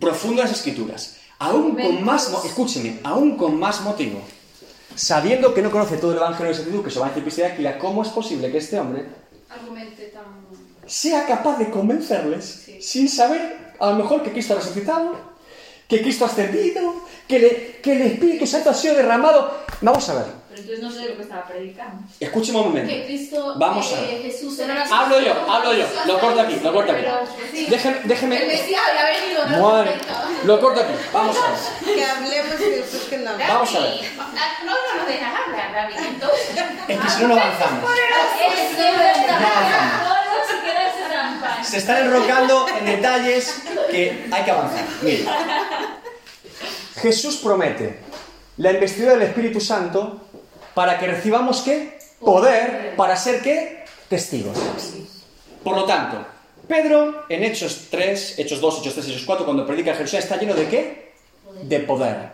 Profundo en las escrituras. Aún con más, escúcheme, aún con más motivo. Sabiendo que no conoce todo el Evangelio de Santiago, que se va a decir Priscila, ¿cómo es posible que este hombre Argumente tan... sea capaz de convencerles sin saber a lo mejor que Cristo ha resucitado, que Cristo ha ascendido, que, le- que el Espíritu Santo ha sido derramado. Vamos a ver, Pero entonces no sé lo que estaba predicando. escúcheme un momento. Que Cristo, Vamos a eh, ver. Jesús era Hablo yo, hablo yo, lo corto aquí, lo corto aquí. Sí. Déjeme, El déjeme. Mesías había venido, no Madre, lo corto aquí, vamos a ver. Que hablemos de Jesús que no. Vamos a ver. No, no nos dejas hablar, David. Entonces, Es que si no, no avanzamos. Es de verdad. Todos se quedan trampas. Se están enrocando en detalles que hay que avanzar. Mire. Jesús promete la investidura del Espíritu Santo para que recibamos qué? Poder para ser qué? Testigos. Por lo tanto, Pedro en Hechos 3, Hechos 2, Hechos 3, Hechos 4, cuando predica en Jerusalén, está lleno de qué? De poder.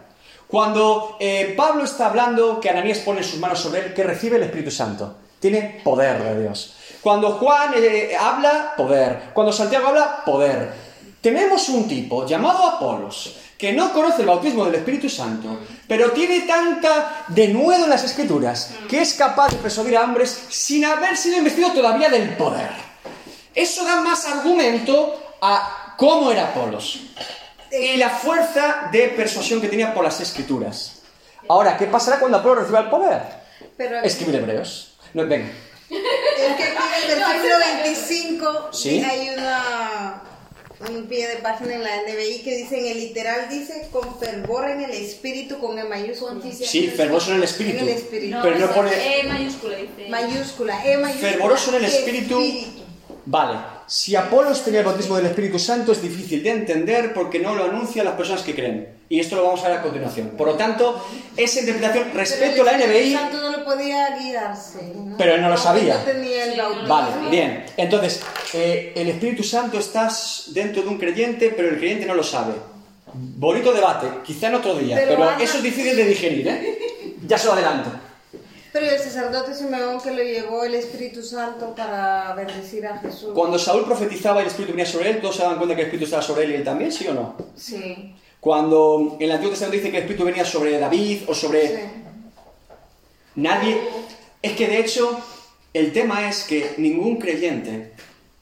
Cuando eh, Pablo está hablando que Ananías pone sus manos sobre él, que recibe el Espíritu Santo. Tiene poder de Dios. Cuando Juan eh, habla, poder. Cuando Santiago habla, poder. Tenemos un tipo llamado Apolos, que no conoce el bautismo del Espíritu Santo, pero tiene tanta denuedo en las Escrituras, que es capaz de persuadir a hombres sin haber sido investido todavía del poder. Eso da más argumento a cómo era Apolos y la fuerza de persuasión que tenía por las escrituras. Ahora, ¿qué pasará cuando Apolos reciba el poder? Pero Escribir hebreos. No, venga. es que en el versículo 25 Sí. hay una un pie de página en la NBI que dice, en el literal dice, con fervor en el espíritu, con E mayúscula. Sí, fervoroso en el espíritu. En el espíritu. Pero no pone- E mayúscula dice. Mayúscula, E mayúscula. Fervoroso en el espíritu. espíritu. Vale, si Apolos tenía el bautismo del Espíritu Santo es difícil de entender porque no lo anuncian las personas que creen. Y esto lo vamos a ver a continuación. Por lo tanto, esa interpretación respecto a la NBI... Espíritu Santo no lo podía guiarse. ¿no? Pero él no lo sabía. No tenía el bautismo. Vale, bien. Entonces, eh, el Espíritu Santo está dentro de un creyente, pero el creyente no lo sabe. Bonito debate, quizá en otro día, pero, Pero Ana- eso es difícil de digerir, ¿eh? Ya se lo adelanto. Pero el sacerdote Simeón que lo llevó el Espíritu Santo para bendecir a Jesús. Cuando Saúl profetizaba y el Espíritu venía sobre él, ¿todos se daban cuenta que el Espíritu estaba sobre él y él también, sí o no? Sí. Cuando en el Antiguo Testamento dice que el Espíritu venía sobre David o sobre... sí. Nadie... Es que de hecho, el tema es que ningún creyente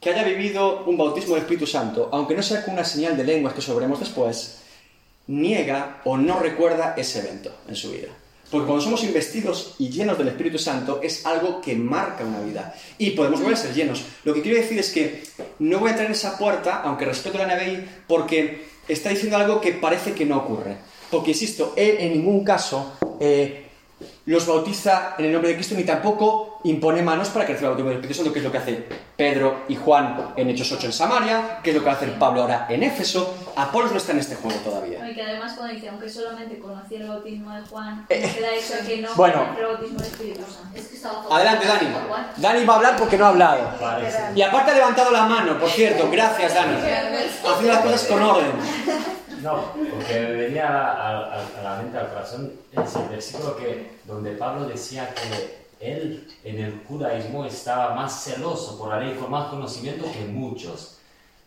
que haya vivido un bautismo del Espíritu Santo, aunque no sea con una señal de lenguas que sobre veremos después, niega o no recuerda ese evento en su vida. Porque cuando somos investidos y llenos del Espíritu Santo es algo que marca una vida. Y podemos volver a ser llenos. Lo que quiero decir es que no voy a entrar en esa puerta, aunque respeto la NBI, porque está diciendo algo que parece que no ocurre. Porque, insisto, él en ningún caso eh, los bautiza en el nombre de Cristo ni tampoco impone manos para que reciba el bautismo del Espíritu Santo, que es lo que hace Pedro y Juan en Hechos 8 en Samaria, que es lo que va a hacer Pablo ahora en Éfeso. Apolos no está en este juego todavía. Y que además cuando dice, aunque solamente conocía el bautismo de Juan, Eh, queda eso que no bueno. el bautismo del Espíritu Santo. Es que estaba Adelante, Dani. Dani va a hablar porque no ha hablado. Parece. Y aparte ha levantado la mano, por cierto. Gracias, Dani. Haciendo las cosas con orden. No, porque me venía a, a- a- a la mente, al corazón, es el versículo que, donde Pablo decía que él en el judaísmo estaba más celoso por la ley, con más conocimiento que muchos.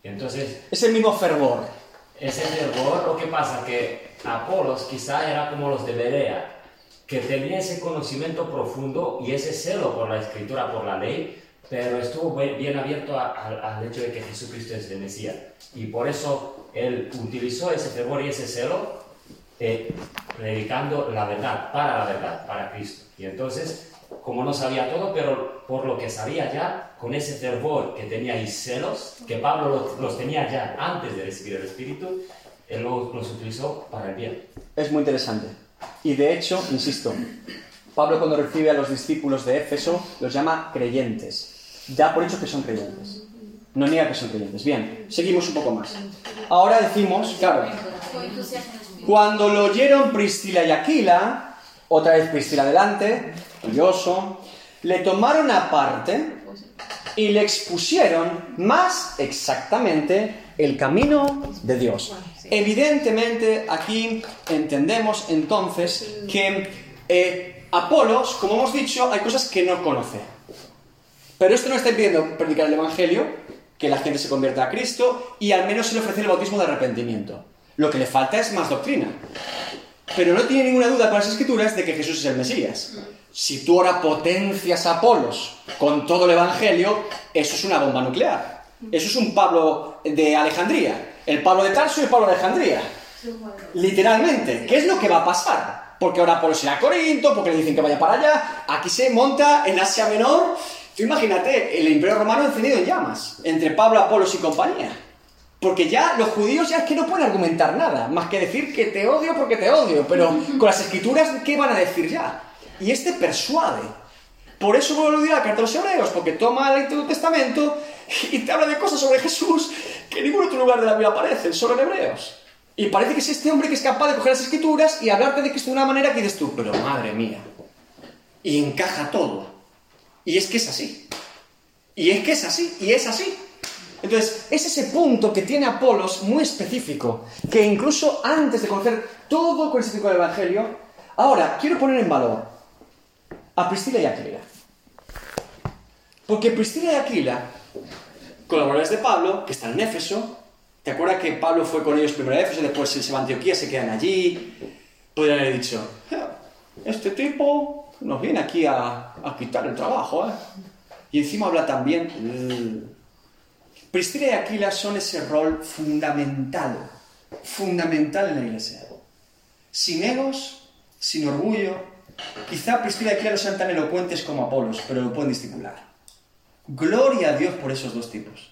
Entonces, Es el mismo fervor. ese fervor, lo que pasa que Apolos quizá era como los de Berea, que tenía ese conocimiento profundo y ese celo por la escritura, por la ley, pero estuvo bien bien abierto a- a- al hecho de que Jesucristo es el Mesías. Y por eso él utilizó ese fervor y ese celo predicando la verdad, para la verdad, para Cristo. Y entonces, como no sabía todo, pero por lo que sabía ya, con ese fervor que tenía y celos, que Pablo los, tenía ya antes de recibir el Espíritu, él los, los utilizó para el bien. Es muy interesante. Y de hecho, insisto, Pablo cuando recibe a los discípulos de Éfeso los llama creyentes. Da por hecho que son creyentes. No niega que son creyentes. Bien, seguimos un poco más. Ahora decimos, claro, cuando lo oyeron Priscila y Aquila, otra vez Priscila adelante, curioso, le tomaron aparte y le expusieron más exactamente el camino de Dios. Evidentemente aquí entendemos entonces que eh, Apolos, como hemos dicho, hay cosas que no conoce. Pero esto no está impidiendo predicar el Evangelio, que la gente se convierta a Cristo y al menos se le ofrece el bautismo de arrepentimiento. Lo que le falta es más doctrina. Pero no tiene ninguna duda con las escrituras de que Jesús es el Mesías. Si tú ahora potencias a Apolos con todo el Evangelio, eso es una bomba nuclear. Eso es un Pablo de Alejandría. El Pablo de Tarso y el Pablo de Alejandría. Literalmente. ¿Qué es lo que va a pasar? Porque ahora Apolos irá a Corinto, porque le dicen que vaya para allá. Aquí se monta en Asia Menor. Tú imagínate, el Imperio Romano encendido en llamas. Entre Pablo, Apolos y compañía. Porque ya los judíos ya es que no pueden argumentar nada, más que decir que te odio porque te odio, pero con las escrituras, ¿qué van a decir ya? Y este persuade. Por eso vuelvo a la carta a los hebreos, porque toma el Antiguo Testamento y te habla de cosas sobre Jesús que en ningún otro lugar de la Biblia aparecen, solo en hebreos. Y parece que es este hombre que es capaz de coger las escrituras y hablarte de Cristo de una manera que dices tú, pero madre mía. Y encaja todo. Y es que es así. Y es que es así, y es así. Entonces, es ese punto que tiene Apolos muy específico, que incluso antes de conocer todo con el del Evangelio, ahora quiero poner en valor a Priscila y Aquila. Porque Priscila y Aquila, colaboradores de Pablo, que están en Éfeso, ¿te acuerdas que Pablo fue con ellos primero a Éfeso, después se va a Antioquía, se quedan allí? Podrían haber dicho, "Ja, este tipo nos viene aquí a, quitar el trabajo, ¿eh? Y encima habla también... Priscila y Aquila son ese rol fundamental, fundamental en la iglesia. Sin egos, sin orgullo. Quizá Priscila y Aquila no sean tan elocuentes como Apolos, pero lo pueden discipular. Gloria a Dios por esos dos tipos.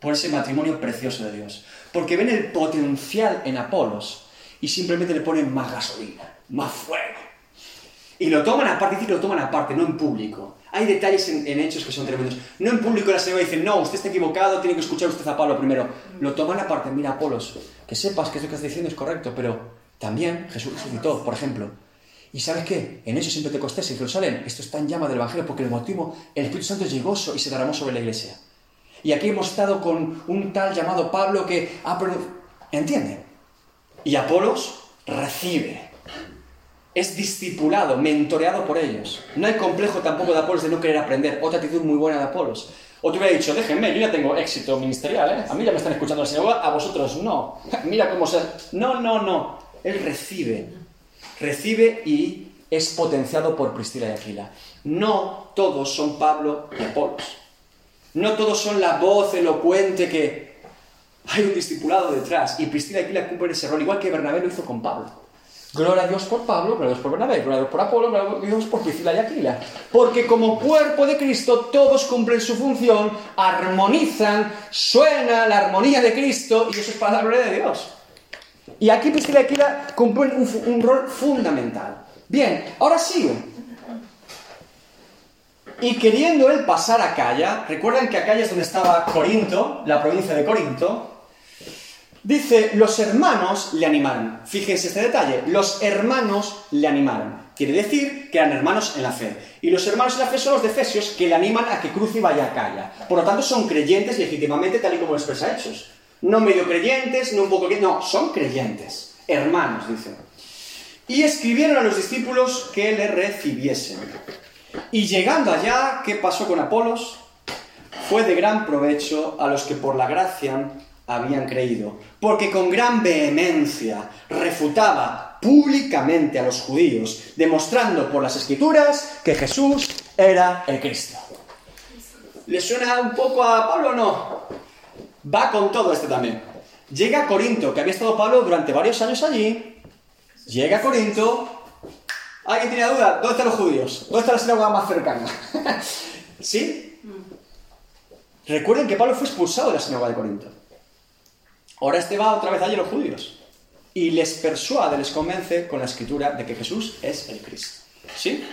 por ese matrimonio precioso de Dios. Porque ven el potencial en Apolos y simplemente le ponen más gasolina, más fuego. Y lo toman aparte, dice que lo toman aparte, no en público. Hay detalles en, en hechos que son tremendos. No en público la señora dice, no, usted está equivocado, tiene que escuchar usted a Pablo primero. Lo toman aparte, mira, Apolos, que sepas que eso que estás diciendo es correcto, pero también Jesús resucitó, por ejemplo. ¿Y sabes qué? En Hechos en Pentecostés, en Jerusalén, esto está en llama del Evangelio porque el motivo, el Espíritu Santo llegó y se derramó sobre la iglesia. Y aquí hemos estado con un tal llamado Pablo que ha... ¿Entiende? Y Apolos recibe. Es discipulado, mentoreado por ellos. No hay complejo tampoco de Apolos de no querer aprender. Otra actitud muy buena de Apolos. O te hubiera dicho, déjenme, yo ya tengo éxito ministerial, ¿eh? A mí ya me están escuchando la sinagoga, a vosotros no. Mira cómo se... No, no, no. Él recibe. Recibe y es potenciado por Priscila y Aquila. No todos son Pablo y Apolos. No todos son la voz elocuente que hay un discipulado detrás. Y Priscila y Aquila cumplen ese rol, igual que Bernabé lo hizo con Pablo. Gloria a Dios por Pablo, gloria a Dios por Bernabé, gloria a Dios por Apolo, gloria a Dios por Priscila y Aquila. Porque como cuerpo de Cristo todos cumplen su función, armonizan, suena la armonía de Cristo y eso es para la gloria de Dios. Y aquí Priscila y Aquila cumplen un, rol fundamental. Bien, ahora sigue. Y queriendo él pasar a Acaya, recuerdan que Acaya es donde estaba Corinto, la provincia de Corinto, Dice, los hermanos le animaron. Fíjense este detalle, los hermanos le animaron. Quiere decir que eran hermanos en la fe. Y los hermanos en la fe son los de Efesios que le animan a que cruce y vaya a Acaya. Por lo tanto, son creyentes legítimamente, tal y como lo expresa Hechos. No medio creyentes, no un poco creyentes, no, son creyentes. Hermanos, dice. Y escribieron a los discípulos que le recibiesen. Y llegando allá, ¿qué pasó con Apolos? Fue de gran provecho a los que por la gracia habían creído, porque con gran vehemencia refutaba públicamente a los judíos, demostrando por las escrituras que Jesús era el Cristo. ¿Le suena un poco a Pablo o no? Va con todo este también. Llega a Corinto, que había estado Pablo durante varios años allí. Llega a Corinto. ¿Alguien tiene duda? ¿Dónde están los judíos? ¿Dónde está la sinagoga más cercana? ¿Sí? Recuerden que Pablo fue expulsado de la sinagoga de Corinto. Ahora este va otra vez allí a los judíos. Y les persuade, les convence con la escritura de que Jesús es el Cristo. ¿Sí?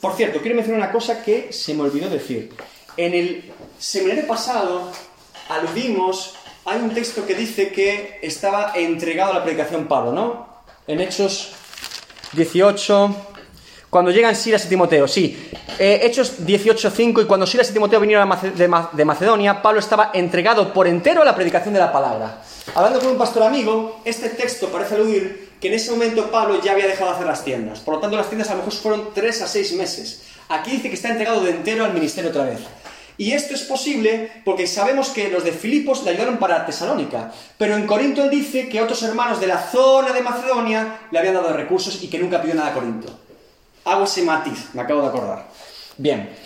Por cierto, quiero mencionar una cosa que se me olvidó decir. En el seminario pasado aludimos, hay un texto que dice que estaba entregado a la predicación Pablo, ¿no? En Hechos 18, cuando llegan Silas y Timoteo, sí. Eh, Hechos 18.5, y cuando Silas y Timoteo vinieron de Macedonia, Pablo estaba entregado por entero a la predicación de la palabra. Hablando con un pastor amigo, este texto parece aludir que en ese momento Pablo ya había dejado de hacer las tiendas. Por lo tanto, las tiendas a lo mejor fueron 3 a 6 meses. Aquí dice que está entregado de entero al ministerio otra vez. Y esto es posible porque sabemos que los de Filipos le ayudaron para Tesalónica, pero en Corinto él dice que otros hermanos de la zona de Macedonia le habían dado recursos y que nunca pidió nada a Corinto. Hago ese matiz, me acabo de acordar. Bien.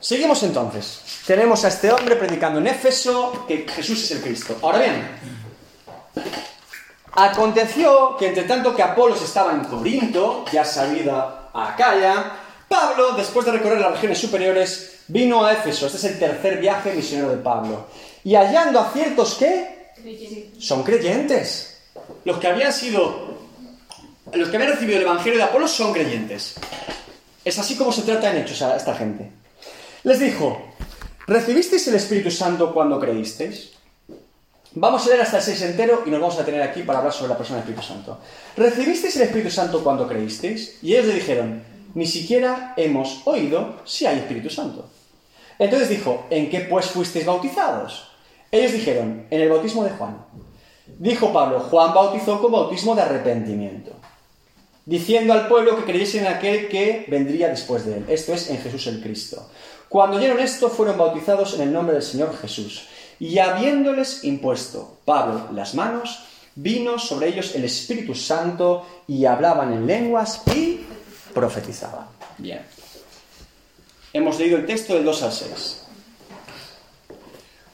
Seguimos entonces. Tenemos a este hombre predicando en Éfeso que Jesús es el Cristo. Ahora bien, aconteció que entre tanto que Apolos estaba en Corinto, ya salida a Acaya, Pablo, después de recorrer las regiones superiores, vino a Éfeso. Este es el tercer viaje misionero de Pablo. Y hallando a ciertos que son creyentes. Los que habían sido los que habían recibido el Evangelio de Apolo son creyentes. Es así como se trata en hechos a esta gente. Les dijo, ¿recibisteis el Espíritu Santo cuando creísteis? Vamos a leer hasta el 6 entero y nos vamos a detener aquí para hablar sobre la persona del Espíritu Santo. ¿Recibisteis el Espíritu Santo cuando creísteis? Y ellos le dijeron, ni siquiera hemos oído si hay Espíritu Santo. Entonces dijo, ¿en qué pues fuisteis bautizados? Ellos dijeron, en el bautismo de Juan. Dijo Pablo, Juan bautizó con bautismo de arrepentimiento diciendo al pueblo que creyesen en aquel que vendría después de él, esto es, en Jesús el Cristo. Cuando oyeron esto, fueron bautizados en el nombre del Señor Jesús. Y habiéndoles impuesto Pablo las manos, vino sobre ellos el Espíritu Santo y hablaban en lenguas y profetizaban. Bien. Hemos leído el texto del 2 al 6.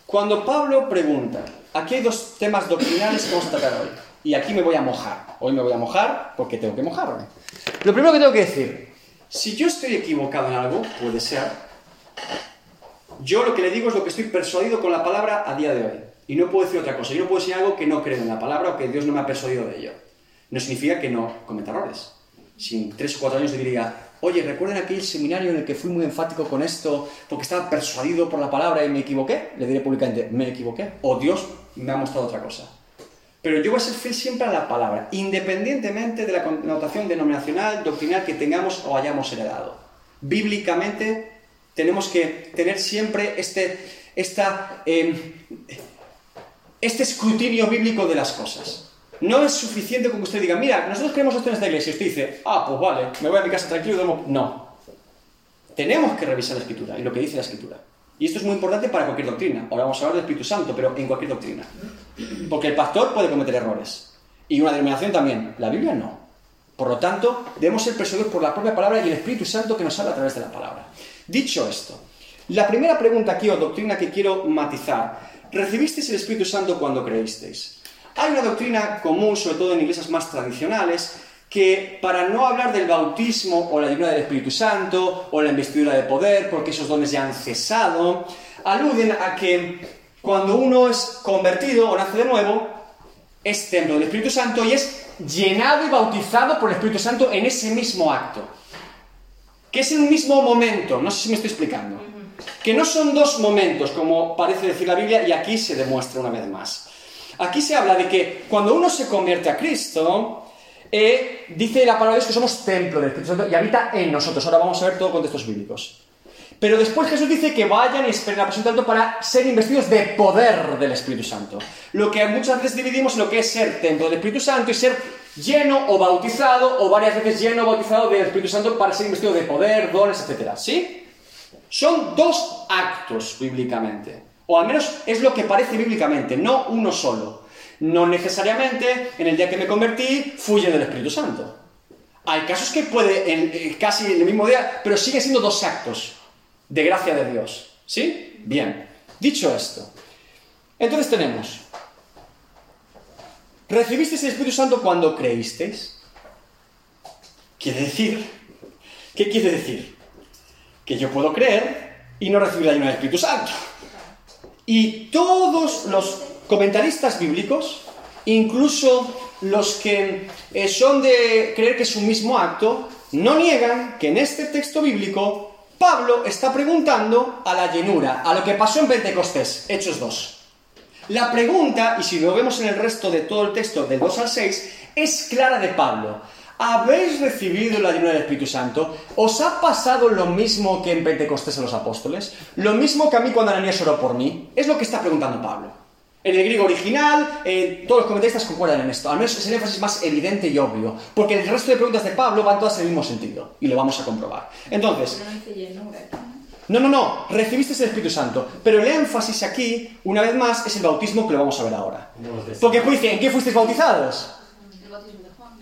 Cuando Pablo pregunta, aquí hay dos temas doctrinales que vamos a tratar hoy. Y aquí me voy a mojar. Hoy me voy a mojar porque tengo que mojarme. Lo primero que tengo que decir, si yo estoy equivocado en algo, puede ser, Yo lo que le digo es lo que estoy persuadido con la palabra a día de hoy. Y no puedo decir otra cosa. Yo no puedo decir algo que no creo en la palabra o que Dios no me ha persuadido de ello. No significa que no cometa errores. Si en tres o cuatro años le diría, oye, ¿recuerdan aquel seminario en el que fui muy enfático con esto porque estaba persuadido por la palabra y me equivoqué? Le diré públicamente, me equivoqué. O Dios me ha mostrado otra cosa. Pero yo voy a ser fiel siempre a la palabra, independientemente de la connotación denominacional, doctrinal que tengamos o hayamos heredado. Bíblicamente tenemos que tener siempre este, esta, em, este escrutinio bíblico de las cosas. No es suficiente con que usted diga, mira, nosotros creemos esto en esta iglesia. Y usted dice, ah, pues vale, me voy a mi casa tranquilo. No. Tenemos que revisar la escritura y lo que dice la escritura. Y esto es muy importante para cualquier doctrina. Ahora vamos a hablar del Espíritu Santo, pero en cualquier doctrina. Porque el pastor puede cometer errores. Y una denominación también. La Biblia no. Por lo tanto, debemos ser persuadidos por la propia palabra y el Espíritu Santo que nos habla a través de la palabra. Dicho esto, la primera pregunta aquí o doctrina que quiero matizar. ¿Recibisteis el Espíritu Santo cuando creísteis? Hay una doctrina común, sobre todo en iglesias más tradicionales, que para no hablar del bautismo o la llenura del Espíritu Santo o la investidura de poder, porque esos dones ya han cesado, aluden a que cuando uno es convertido o nace de nuevo, es templo del Espíritu Santo y es llenado y bautizado por el Espíritu Santo en ese mismo acto. Que es un mismo momento, no sé si me estoy explicando. Que no son dos momentos, como parece decir la Biblia, y aquí se demuestra una vez más. Aquí se habla de que cuando uno se convierte a Cristo, eh, dice la palabra de Dios que somos templo del Espíritu Santo y habita en nosotros. Ahora vamos a ver todo contextos bíblicos. Pero después Jesús dice que vayan y esperen la presión Santo para ser investidos de poder del Espíritu Santo. Lo que muchas veces dividimos en lo que es ser templo del Espíritu Santo y ser lleno o bautizado, o varias veces lleno o bautizado del Espíritu Santo para ser investido de poder, dones, etc. ¿Sí? Son dos actos bíblicamente. O al menos es lo que parece bíblicamente, no uno solo. No necesariamente en el día que me convertí fui del Espíritu Santo. Hay casos que puede, en, casi en el mismo día, pero sigue siendo dos actos de gracia de Dios. ¿Sí? Bien. Dicho esto, entonces tenemos, ¿recibisteis el Espíritu Santo cuando creísteis? Quiere decir, ¿qué quiere decir? Que yo puedo creer y no recibir la ayuda del Espíritu Santo. Y todos los comentaristas bíblicos, incluso los que eh, son de creer que es un mismo acto, no niegan que en este texto bíblico Pablo está preguntando a la llenura, a lo que pasó en Pentecostés, Hechos 2. La pregunta, y si lo vemos en el resto de todo el texto del 2 al 6, es clara de Pablo. ¿Habéis recibido la llenura del Espíritu Santo? ¿Os ha pasado lo mismo que en Pentecostés a los apóstoles? ¿Lo mismo que a mí cuando Ananías oró por mí? Es lo que está preguntando Pablo. En el griego original, eh, todos los comentaristas concuerdan en esto. Al menos es el énfasis más evidente y obvio. Porque el resto de preguntas de Pablo van todas en el mismo sentido. Y lo vamos a comprobar. Entonces. No, no, no. Recibiste el Espíritu Santo. Pero el énfasis aquí, una vez más, es el bautismo que lo vamos a ver ahora. Porque dice, ¿en qué fuisteis bautizados? El bautismo de Juan.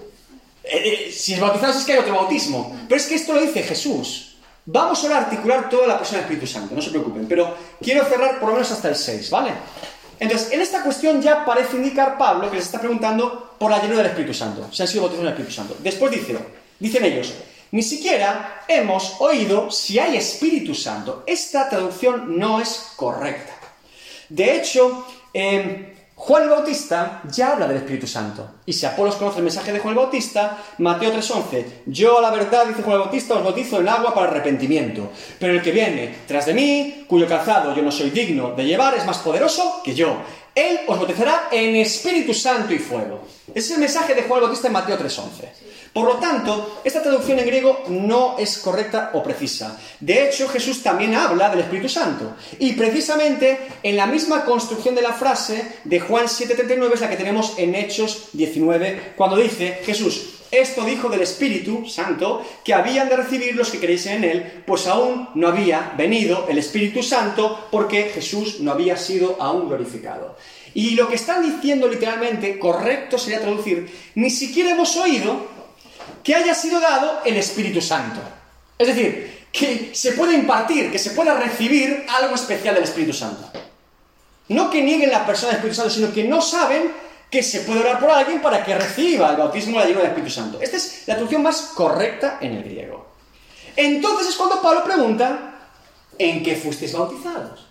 Eh, eh, si es bautizados es que hay otro bautismo. Pero es que esto lo dice Jesús. Vamos ahora a articular toda la persona del Espíritu Santo, no se preocupen. Pero quiero cerrar por lo menos hasta el 6, ¿vale? Entonces, en esta cuestión ya parece indicar Pablo que les está preguntando por la llenura del Espíritu Santo. Si han sido bautizados en el Espíritu Santo. Después dice, dicen ellos, ni siquiera hemos oído si hay Espíritu Santo. Esta traducción no es correcta. De hecho, eh, Juan el Bautista ya habla del Espíritu Santo. Y si Apolos conoce el mensaje de Juan el Bautista, Mateo 3:11, yo a la verdad, dice Juan el Bautista, os bautizo en agua para arrepentimiento. Pero el que viene tras de mí, cuyo calzado yo no soy digno de llevar, es más poderoso que yo. Él os bautizará en Espíritu Santo y fuego. Es el mensaje de Juan Bautista en Mateo 3:11. Por lo tanto, esta traducción en griego no es correcta o precisa. De hecho, Jesús también habla del Espíritu Santo. Y precisamente en la misma construcción de la frase de Juan 7:39 es la que tenemos en Hechos 19, cuando dice Jesús, esto dijo del Espíritu Santo que habían de recibir los que creyesen en Él, pues aún no había venido el Espíritu Santo porque Jesús no había sido aún glorificado. Y lo que están diciendo literalmente, correcto sería traducir, ni siquiera hemos oído que haya sido dado el Espíritu Santo. Es decir, que se pueda impartir, que se pueda recibir algo especial del Espíritu Santo. No que nieguen la persona del Espíritu Santo, sino que no saben que se puede orar por alguien para que reciba el bautismo de la del Espíritu Santo. Esta es la traducción más correcta en el griego. Entonces es cuando Pablo pregunta, ¿En qué fuisteis bautizados?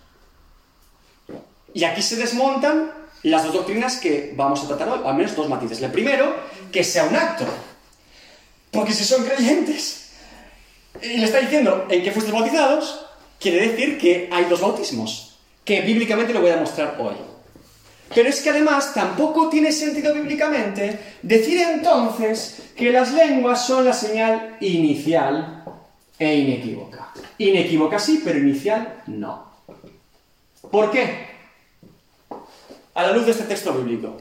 Y aquí se desmontan las dos doctrinas que vamos a tratar hoy, al menos dos matices. El primero, que sea un acto. Porque si son creyentes y le está diciendo en qué fuisteis bautizados, quiere decir que hay dos bautismos, que bíblicamente lo voy a mostrar hoy. Pero es que además tampoco tiene sentido bíblicamente decir entonces que las lenguas son la señal inicial e inequívoca. Inequívoca sí, pero inicial no. ¿Por qué? A la luz de este texto bíblico.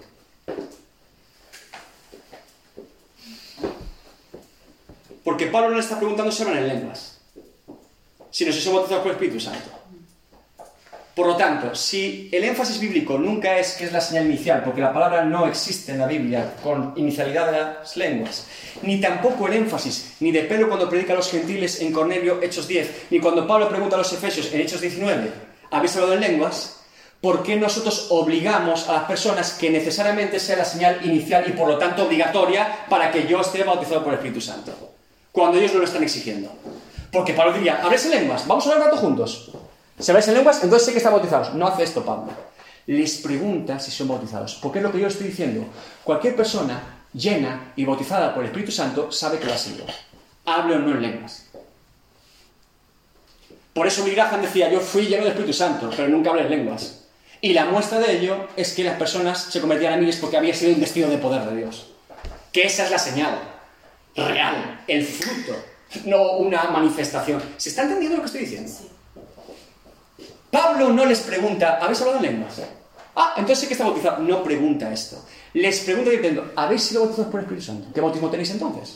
Porque Pablo no le está preguntando si hablan en lenguas, sino si son bautizados por el Espíritu Santo. Por lo tanto, si el énfasis bíblico nunca es que es la señal inicial, porque la palabra no existe en la Biblia con inicialidad de las lenguas, ni tampoco el énfasis, ni de Pedro cuando predica a los gentiles en Cornelio, Hechos 10, ni cuando Pablo pregunta a los efesios en Hechos 19, ¿habéis hablado en lenguas? ¿Por qué nosotros obligamos a las personas que necesariamente sea la señal inicial y por lo tanto obligatoria para que yo esté bautizado por el Espíritu Santo? Cuando ellos no lo están exigiendo. Porque Pablo diría, ¿habléis en lenguas? Vamos a hablar un rato juntos. Si habláis en lenguas, entonces sé que están bautizados. No hace esto Pablo. Les pregunta si son bautizados. Porque es lo que yo estoy diciendo. Cualquier persona llena y bautizada por el Espíritu Santo sabe que lo ha sido. Hable o no en lenguas. Por eso Bill Graham decía, yo fui lleno del Espíritu Santo, pero nunca hablé en lenguas. Y la muestra de ello es que las personas se convertían a miles porque había sido un destino de poder de Dios. Que esa es la señal real, el fruto, no una manifestación. ¿Se está entendiendo lo que estoy diciendo? Pablo no les pregunta, ¿habéis hablado en lenguas? Ah, entonces sí que está bautizado. No pregunta esto. Les pregunta diciendo, ¿habéis sido bautizados por el Espíritu Santo? ¿Qué bautismo tenéis entonces?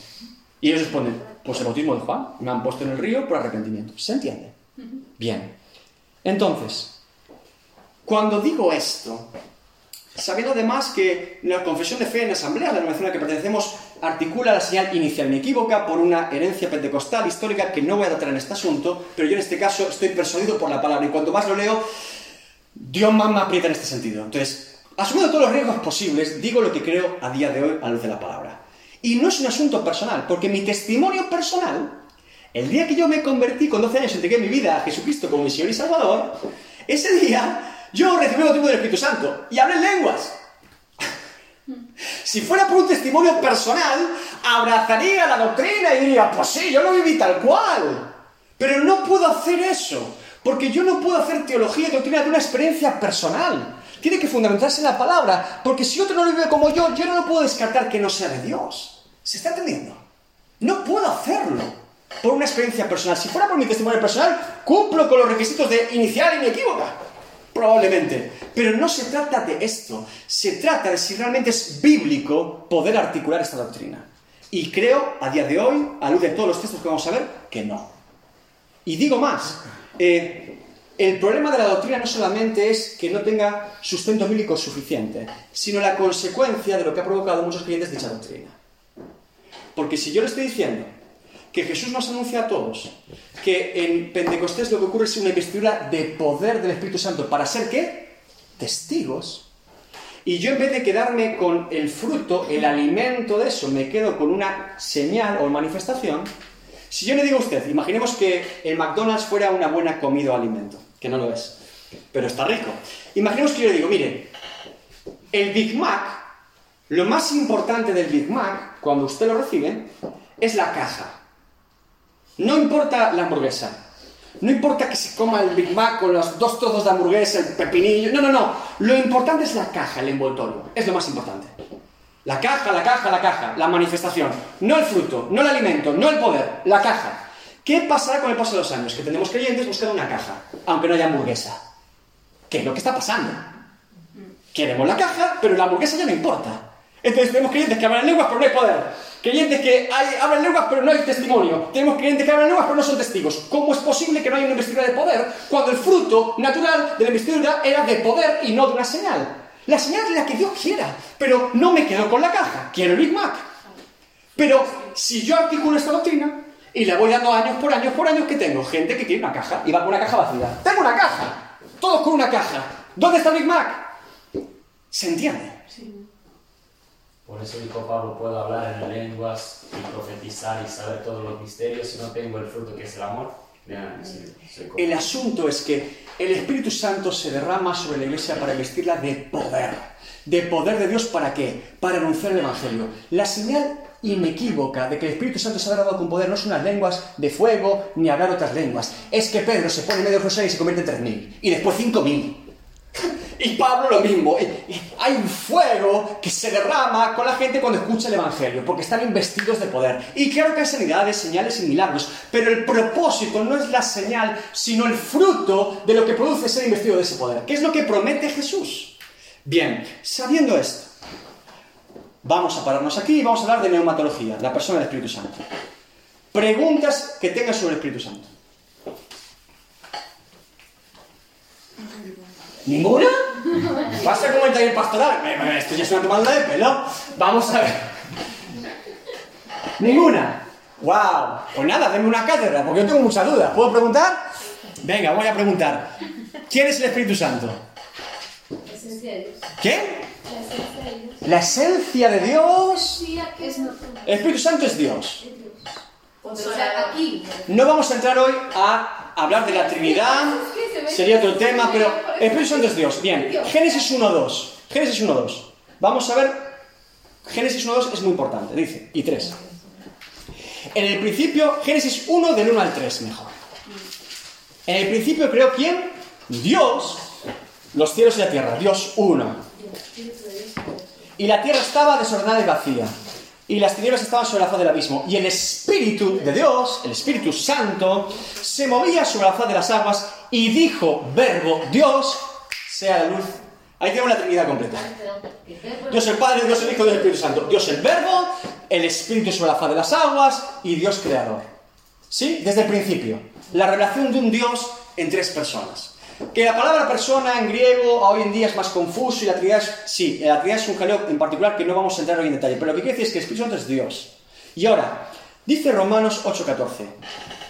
Y ellos responden, pues el bautismo de Juan. Me han puesto en el río por arrepentimiento. ¿Se entiende? Bien. Entonces, cuando digo esto, sabiendo además que la confesión de fe en la asamblea, la denominación a la que pertenecemos, articula la señal inicial inequívoca por una herencia pentecostal histórica que no voy a tratar en este asunto, pero yo en este caso estoy persuadido por la palabra y cuanto más lo leo, Dios más me aprieta en este sentido. Entonces, asumiendo todos los riesgos posibles, digo lo que creo a día de hoy a luz de la palabra. Y no es un asunto personal, porque mi testimonio personal, el día que yo me convertí con 12 años, entregué mi vida a Jesucristo como mi Señor y Salvador, ese día yo recibí el bautismo del Espíritu Santo y hablé en lenguas. Si fuera por un testimonio personal, abrazaría la doctrina y diría, pues sí, yo lo viví tal cual. Pero no puedo hacer eso, porque yo no puedo hacer teología y doctrina de una experiencia personal. Tiene que fundamentarse en la palabra, porque si otro no lo vive como yo, yo no lo puedo descartar que no sea de Dios. ¿Se está entendiendo? No puedo hacerlo por una experiencia personal. Si fuera por mi testimonio personal, cumplo con los requisitos de inicial inequívoca. Probablemente. Pero no se trata de esto. Se trata de si realmente es bíblico poder articular esta doctrina. Y creo, a día de hoy, a luz de todos los textos que vamos a ver, que no. Y digo más. Eh, el problema de la doctrina no solamente es que no tenga sustento bíblico suficiente, sino la consecuencia de lo que ha provocado muchos creyentes dicha doctrina. Porque si yo le estoy diciendo que Jesús nos anuncia a todos que en Pentecostés lo que ocurre es una investidura de poder del Espíritu Santo para ser qué? Testigos. Y yo en vez de quedarme con el fruto, el alimento de eso, me quedo con una señal o manifestación. Si yo le digo a usted, imaginemos que el McDonald's fuera una buena comida o alimento, que no lo es, pero está rico. Imaginemos que yo le digo, mire, el Big Mac, lo más importante del Big Mac, cuando usted lo recibe, es la caja. No importa la hamburguesa. No importa que se coma el Big Mac con los dos trozos de hamburguesa, el pepinillo. No, no, no. Lo importante es la caja, el envoltorio. Es lo más importante. La caja, la caja, la caja. La manifestación. No el fruto, no el alimento, no el poder. La caja. ¿Qué pasará con el paso de los años? Que tenemos creyentes buscando una caja, aunque no haya hamburguesa. ¿Qué es lo que está pasando? Queremos la caja, pero la hamburguesa ya no importa. Entonces tenemos creyentes que hablan en lenguas, pero no hay poder. Creyentes que hay, hablan lenguas, pero no hay testimonio. Tenemos creyentes que hablan lenguas, pero no son testigos. ¿Cómo es posible que no haya una investidura de poder cuando el fruto natural de la investidura era de poder y no de una señal? La señal es la que Dios quiera, pero no me quedo con la caja, quiero el Big Mac. Pero si yo articulo esta doctrina y la voy dando años por años por años, ¿qué tengo? Gente que tiene una caja y va con una caja vacía. Tengo una caja, todos con una caja. ¿Dónde está el Big Mac? ¿Se entiende? Por eso dijo Pablo, puedo hablar en lenguas y profetizar y saber todos los misterios si no tengo el fruto que es el amor. El asunto es que el Espíritu Santo se derrama sobre la iglesia para vestirla de poder. ¿De poder de Dios para qué? Para anunciar el Evangelio. La señal inequívoca de que el Espíritu Santo se ha derramado con poder no son unas lenguas de fuego ni hablar otras lenguas. Es que Pedro se pone en medio de José y se convierte en tres mil. Y después cinco mil. Y Pablo lo mismo. Hay un fuego que se derrama con la gente cuando escucha el Evangelio, porque están investidos de poder. Y claro que hay sanidades, señales y milagros, pero el propósito no es la señal, sino el fruto de lo que produce ser investido de ese poder. ¿Qué es lo que promete Jesús? Bien, sabiendo esto, vamos a pararnos aquí y vamos a hablar de neumatología, la persona del Espíritu Santo. Preguntas que tengas sobre el Espíritu Santo. ¿Ninguna? Pasa como el taller pastoral. Esto ya es una tomada de pelo. Vamos a ver. ¿Ninguna? ¡Wow! Pues nada, denme una cátedra, porque yo tengo muchas dudas. ¿Puedo preguntar? Venga, voy a preguntar. ¿Quién es el Espíritu Santo? La esencia de Dios. La esencia de Dios. El Espíritu Santo es Dios. O sea, aquí. No vamos a entrar hoy a hablar de la Trinidad, sería otro tema, pero el Espíritu Santo es Dios. Bien, Génesis 1.2. Génesis 1.2. Vamos a ver, Génesis 1.2 es muy importante, dice, y 3. En el principio, Génesis 1 del 1 al 3, mejor. En el principio creó quién? Dios, los cielos y la tierra, Dios uno. Y la tierra estaba desordenada y vacía. Y las tinieblas estaban sobre la faz del abismo. Y el Espíritu de Dios, el Espíritu Santo, se movía sobre la faz de las aguas y dijo, verbo, Dios, sea la luz. Ahí tenemos la Trinidad completa. Dios el Padre, Dios el Hijo, Dios el Espíritu Santo. Dios el Verbo, el Espíritu sobre la faz de las aguas y Dios Creador. ¿Sí? Desde el principio. La relación de un Dios en tres personas. Que la palabra persona en griego hoy en día es más confuso y la Trinidad es... Sí, la Trinidad es un jaleo en particular que no vamos a entrar hoy en detalle. Pero lo que quiere decir es que el Espíritu Santo es Dios. Y ahora, dice Romanos 8:14.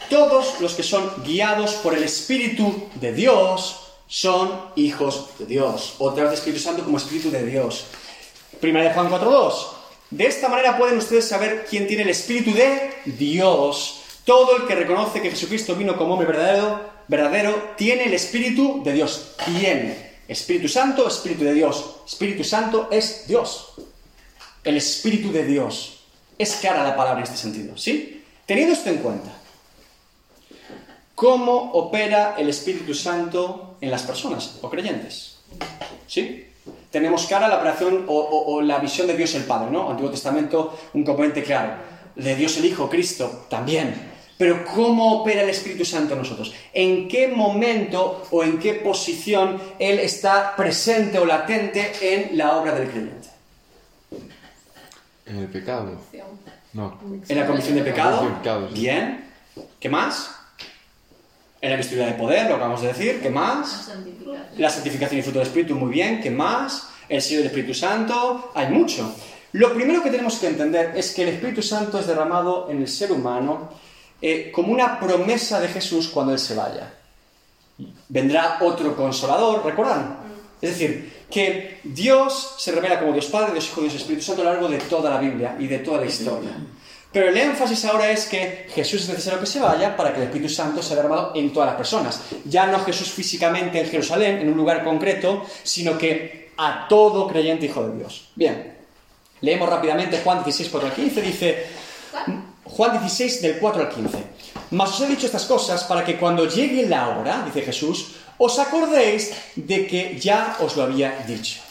Todos los que son guiados por el Espíritu de Dios son hijos de Dios. Otra vez Espíritu Santo como Espíritu de Dios. Primera de Juan 4.2. De esta manera pueden ustedes saber quién tiene el Espíritu de Dios. Todo el que reconoce que Jesucristo vino como hombre verdadero, verdadero tiene el Espíritu de Dios. Tiene. Espíritu Santo, Espíritu de Dios. Espíritu Santo es Dios. El Espíritu de Dios. Es clara la palabra en este sentido, ¿sí? Teniendo esto en cuenta, ¿cómo opera el Espíritu Santo en las personas o creyentes? ¿Sí? Tenemos cara la operación o la visión de Dios el Padre, ¿no? Antiguo Testamento, un componente claro. De Dios el Hijo, Cristo, también. Pero ¿cómo opera el Espíritu Santo en nosotros? ¿En qué momento o en qué posición Él está presente o latente en la obra del creyente? En el pecado. No. En la comisión de pecado. Bien. ¿Qué más? En la investidura de poder, lo acabamos de decir. ¿Qué más? La santificación y fruto del Espíritu, muy bien. ¿Qué más? El sello del Espíritu Santo. Hay mucho. Lo primero que tenemos que entender es que el Espíritu Santo es derramado en el ser humano eh, como una promesa de Jesús cuando Él se vaya. Vendrá otro consolador, ¿recuerdan? Es decir, que Dios se revela como Dios Padre, Dios Hijo, Dios Espíritu Santo a lo largo de toda la Biblia y de toda la historia. Pero el énfasis ahora es que Jesús es necesario que se vaya para que el Espíritu Santo sea derramado en todas las personas. Ya no Jesús físicamente en Jerusalén, en un lugar concreto, sino que a todo creyente hijo de Dios. Bien, leemos rápidamente Juan 16, 4 al 15, dice... Juan 16 del 4 al 15. Mas os he dicho estas cosas para que cuando llegue la hora, dice Jesús, os acordéis de que ya os lo había dicho.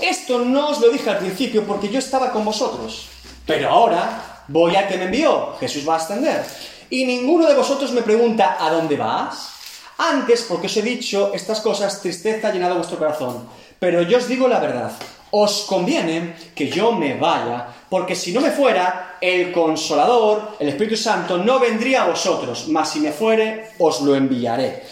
Esto no os lo dije al principio porque yo estaba con vosotros. Pero ahora voy a que me envió. Jesús va a ascender. Y ninguno de vosotros me pregunta, ¿a dónde vas? Antes, porque os he dicho estas cosas, tristeza ha llenado vuestro corazón. Pero yo os digo la verdad. Os conviene que yo me vaya, porque si no me fuera, el consolador, el Espíritu Santo, no vendría a vosotros, mas si me fuere, os lo enviaré.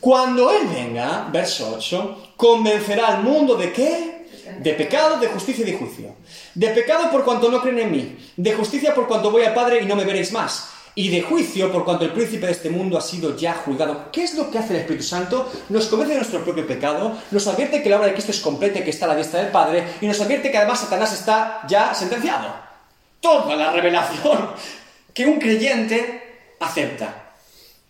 Cuando Él venga, verso 8, convencerá al mundo de qué? De pecado, de justicia y de juicio. De pecado por cuanto no creen en mí. De justicia por cuanto voy al Padre y no me veréis más. Y de juicio por cuanto el príncipe de este mundo ha sido ya juzgado. ¿Qué es lo que hace el Espíritu Santo? Nos convence de nuestro propio pecado, nos advierte que la obra de Cristo es completa y que está a la diestra del Padre, y nos advierte que además Satanás está ya sentenciado. Toda la revelación que un creyente acepta.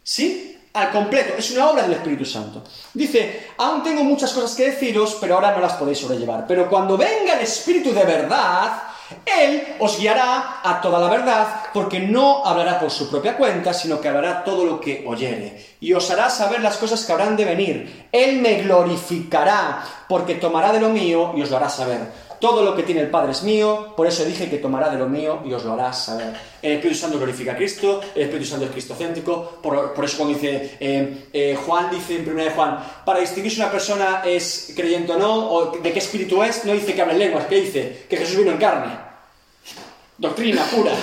¿Sí? Al completo, es una obra del Espíritu Santo. Dice, aún tengo muchas cosas que deciros, pero ahora no las podéis sobrellevar. Pero cuando venga el Espíritu de verdad, Él os guiará a toda la verdad, porque no hablará por su propia cuenta, sino que hablará todo lo que oyere. Y os hará saber las cosas que habrán de venir. Él me glorificará, porque tomará de lo mío y os lo hará saber. Todo lo que tiene el Padre es mío, por eso dije que tomará de lo mío y os lo hará saber. El Espíritu Santo glorifica a Cristo, el Espíritu Santo es cristocéntrico, por, por eso cuando dice, eh, eh, Juan dice en 1 de Juan, para distinguir si una persona es creyente o no, o de qué espíritu es, no dice que hable lenguas, que dice que Jesús vino en carne. Doctrina pura.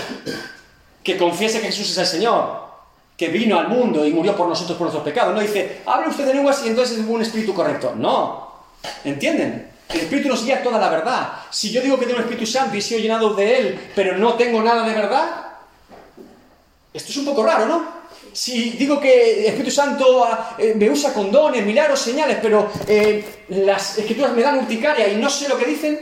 Que confiese que Jesús es el Señor, que vino al mundo y murió por nosotros por nuestros pecados. No dice, hable usted de lenguas y entonces es un espíritu correcto. No. ¿Entienden? El Espíritu nos guía toda la verdad. Si yo digo que tengo el Espíritu Santo y sido llenado de Él, pero no tengo nada de verdad, esto es un poco raro, ¿no? Si digo que el Espíritu Santo eh, me usa con dones, milagros, señales, pero eh, las escrituras me dan urticaria y no sé lo que dicen,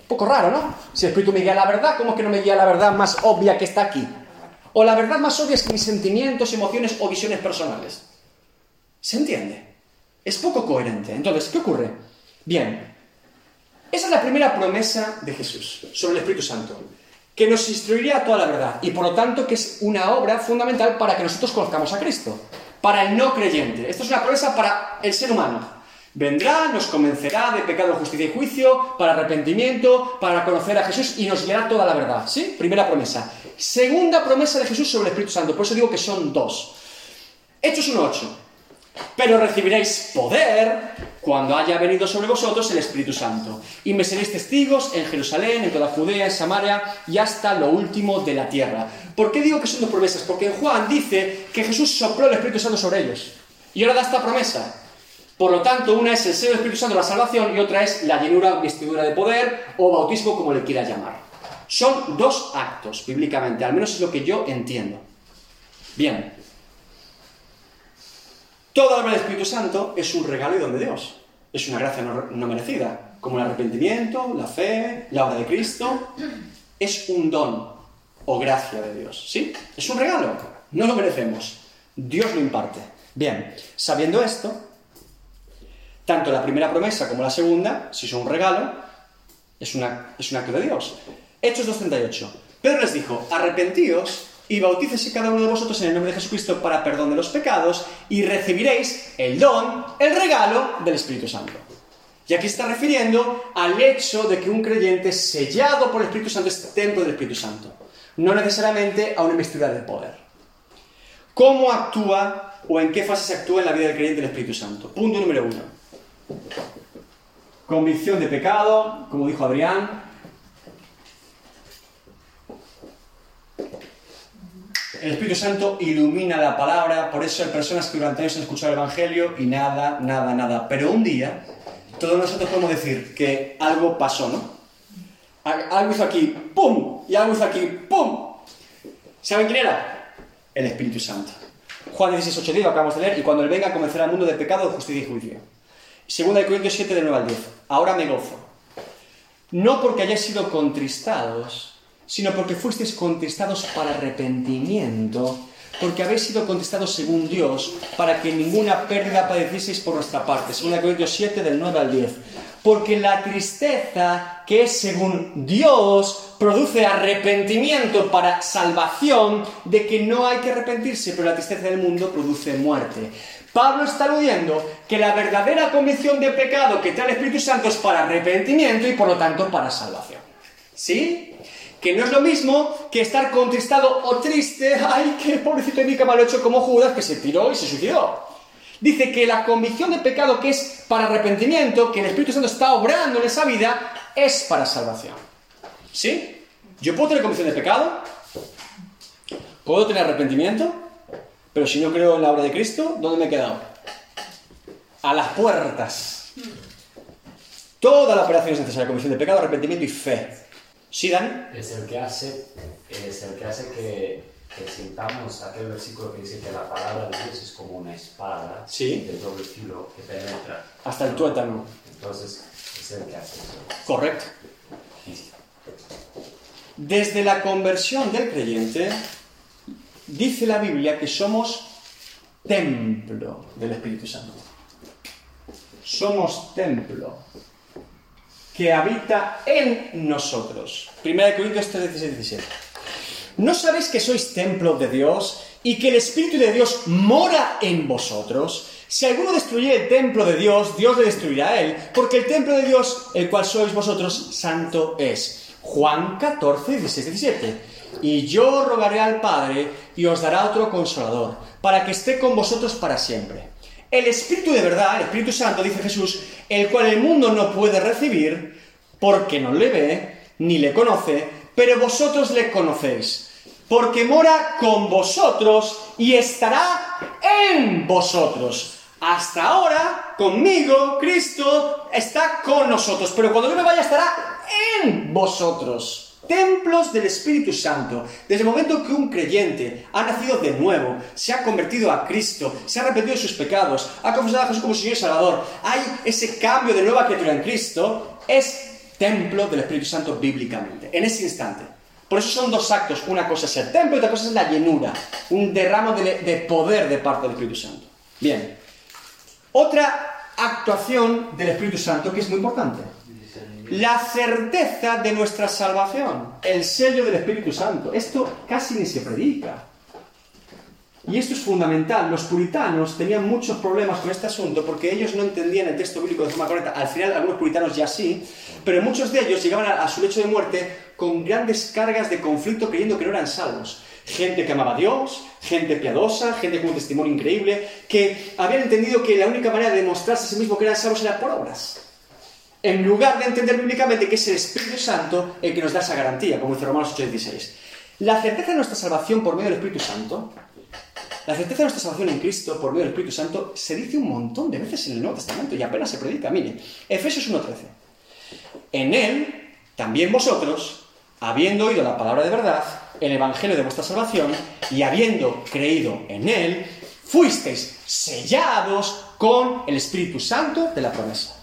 un poco raro, ¿no? Si el Espíritu me guía la verdad, ¿cómo es que no me guía la verdad más obvia que está aquí? O la verdad más obvia es que mis sentimientos, emociones o visiones personales. ¿Se entiende? Es poco coherente. Entonces, ¿qué ocurre? Bien, esa es la primera promesa de Jesús sobre el Espíritu Santo, que nos instruiría a toda la verdad y por lo tanto que es una obra fundamental para que nosotros conozcamos a Cristo, para el no creyente. Esto es una promesa para el ser humano. Vendrá, nos convencerá de pecado, justicia y juicio, para arrepentimiento, para conocer a Jesús y nos guiará toda la verdad. ¿Sí? Primera promesa. Segunda promesa de Jesús sobre el Espíritu Santo, por eso digo que son dos. Hechos 1.8. Pero recibiréis poder cuando haya venido sobre vosotros el Espíritu Santo. Y me seréis testigos en Jerusalén, en toda Judea, en Samaria y hasta lo último de la tierra. ¿Por qué digo que son dos promesas? Porque Juan dice que Jesús sopló el Espíritu Santo sobre ellos. Y ahora da esta promesa. Por lo tanto, una es el sello del Espíritu Santo, la salvación, y otra es la llenura, vestidura de poder o bautismo, como le quiera llamar. Son dos actos, bíblicamente, al menos es lo que yo entiendo. Bien, Toda la obra del Espíritu Santo es un regalo y don de Dios. Es una gracia no, merecida, como el arrepentimiento, la fe, la obra de Cristo. Es un don o gracia de Dios. ¿Sí? Es un regalo. No lo merecemos. Dios lo imparte. Bien, sabiendo esto, tanto la primera promesa como la segunda, si son un regalo, es, una, es un acto de Dios. Hechos 2.38. Pedro les dijo, arrepentíos y bautícese cada uno de vosotros en el nombre de Jesucristo para perdón de los pecados y recibiréis el don, el regalo del Espíritu Santo. Y aquí está refiriendo al hecho de que un creyente sellado por el Espíritu Santo es templo del Espíritu Santo, no necesariamente a una investidura de poder. ¿Cómo actúa o en qué fase se actúa en la vida del creyente el Espíritu Santo? Punto número uno. Convicción de pecado, como dijo Adrián, El Espíritu Santo ilumina la palabra, por eso hay personas que durante años han escuchado el Evangelio y nada, nada, nada. Pero un día, todos nosotros podemos decir que algo pasó, ¿no? Algo hizo aquí, ¡pum! Y algo hizo aquí, ¡pum! ¿Saben quién era? El Espíritu Santo. Juan 16, 8, 10, lo acabamos de leer, y cuando Él venga convencerá al mundo de pecado, de justicia y juicio. Segunda de Corintios 7, de 9 al 10. Ahora me gozo. No porque hayáis sido contristados, sino porque fuisteis contestados para arrepentimiento, porque habéis sido contestados según Dios, para que ninguna pérdida padecieseis por nuestra parte. 2 Corintios 7, del 9 al 10. Porque la tristeza, que es según Dios, produce arrepentimiento para salvación, de que no hay que arrepentirse, pero la tristeza del mundo produce muerte. Pablo está aludiendo que la verdadera convicción de pecado que trae el Espíritu Santo es para arrepentimiento y por lo tanto para salvación. ¿Sí? Que no es lo mismo que estar contristado o triste, ay, qué pobrecito de mí que hecho como Judas, que se tiró y se suicidó. Dice que la convicción de pecado que es para arrepentimiento, que el Espíritu Santo está obrando en esa vida, es para salvación. ¿Sí? Yo puedo tener convicción de pecado, puedo tener arrepentimiento, pero si no creo en la obra de Cristo, ¿dónde me he quedado? A las puertas. Toda la operación es necesaria, convicción de pecado, arrepentimiento y fe. ¿Sí, Dani? Es el que hace, es el que, hace que, que sintamos aquel versículo que dice que la palabra de Dios es como una espada ¿Sí? de doble filo que penetra. Hasta el tuétano. Entonces, es el que hace eso. Correcto. Desde la conversión del creyente, dice la Biblia que somos templo del Espíritu Santo. Somos templo que habita en nosotros. 1 Corintios 3, 16, 17. ¿No sabéis que sois templo de Dios y que el Espíritu de Dios mora en vosotros? Si alguno destruye el templo de Dios, Dios le destruirá a él, porque el templo de Dios, el cual sois vosotros, santo es. Juan 14, 16, 17. Y yo rogaré al Padre y os dará otro consolador, para que esté con vosotros para siempre. El Espíritu de verdad, el Espíritu Santo, dice Jesús, el cual el mundo no puede recibir, porque no le ve, ni le conoce, pero vosotros le conocéis, porque mora con vosotros y estará en vosotros. Hasta ahora, conmigo, Cristo está con nosotros, pero cuando yo me vaya estará en vosotros. Templos del Espíritu Santo. Desde el momento que un creyente ha nacido de nuevo, se ha convertido a Cristo, se ha arrepentido de sus pecados, ha confesado a Jesús como Señor y Salvador, hay ese cambio de nueva criatura en Cristo, es templo del Espíritu Santo bíblicamente, en ese instante. Por eso son dos actos. Una cosa es el templo y otra cosa es la llenura. Un derramo de, de poder de parte del Espíritu Santo. Bien. Otra actuación del Espíritu Santo que es muy importante. La certeza de nuestra salvación. El sello del Espíritu Santo. Esto casi ni se predica. Y esto es fundamental. Los puritanos tenían muchos problemas con este asunto porque ellos no entendían el texto bíblico de forma correcta. Al final, algunos puritanos ya sí, pero muchos de ellos llegaban a, su lecho de muerte con grandes cargas de conflicto creyendo que no eran salvos. Gente que amaba a Dios, gente piadosa, gente con un testimonio increíble, que habían entendido que la única manera de demostrarse a sí mismo que eran salvos era por obras. En lugar de entender bíblicamente que es el Espíritu Santo el que nos da esa garantía, como dice Romanos 8:16. La certeza de nuestra salvación por medio del Espíritu Santo la certeza de nuestra salvación en Cristo por medio del Espíritu Santo se dice un montón de veces en el Nuevo Testamento y apenas se predica. Mire, Efesios 1.13. En él, también vosotros, habiendo oído la palabra de verdad, el Evangelio de vuestra salvación, y habiendo creído en él, fuisteis sellados con el Espíritu Santo de la promesa.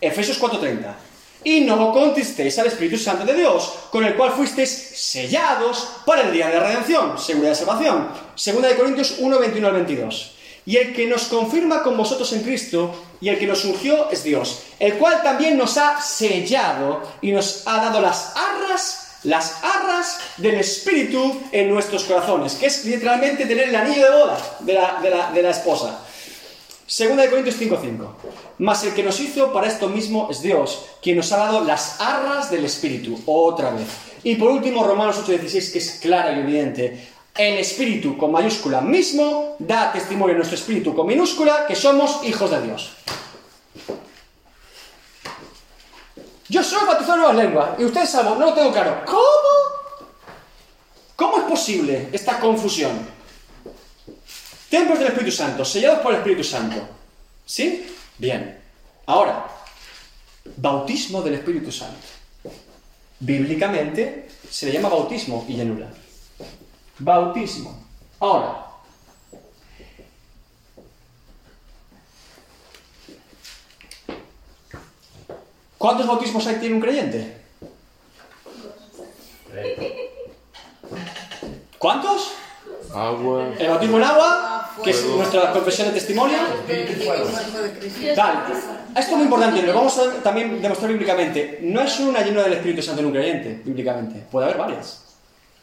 Efesios 4.30. Y no contestéis al Espíritu Santo de Dios, con el cual fuisteis sellados para el día de la redención, seguridad de salvación. Segunda de Corintios 1, 21 al 22. Y el que nos confirma con vosotros en Cristo y el que nos ungió es Dios, el cual también nos ha sellado y nos ha dado las arras, las arras del Espíritu en nuestros corazones, que es literalmente tener el anillo de boda de la, de la, de la esposa. Segunda de Corintios 5.5. Mas el que nos hizo para esto mismo es Dios, quien nos ha dado las arras del Espíritu, otra vez. Y por último, Romanos 8.16, que es clara y evidente. El Espíritu con mayúscula mismo da testimonio a nuestro Espíritu con minúscula que somos hijos de Dios. Yo soy bautizado en nuevas lenguas y ustedes saben, no lo tengo claro. ¿Cómo? ¿Cómo es posible esta confusión? Templos del Espíritu Santo, sellados por el Espíritu Santo. ¿Sí? Bien. Ahora, bautismo del Espíritu Santo. Bíblicamente se le llama bautismo y llenura. Bautismo. Ahora, ¿cuántos bautismos hay tiene un creyente? ¿Cuántos? Agua. El bautismo en agua, que es nuestra confesión de testimonio. Tal. Esto es muy importante, lo vamos a también demostrar bíblicamente. No es solo una llenura del Espíritu Santo en un creyente, bíblicamente. Puede haber varias.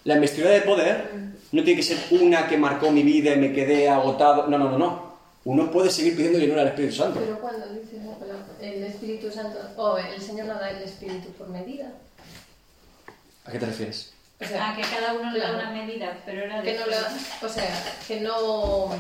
La investidura de poder no tiene que ser una que marcó mi vida y me quedé agotado. No, no, no, no. Uno puede seguir pidiendo llenura del Espíritu Santo. Pero cuando dices el Espíritu Santo, o el Señor nos da el Espíritu por medida. ¿A qué te refieres? O sea, Ah, que cada uno le da una medida, pero era que no la, o sea, que no, o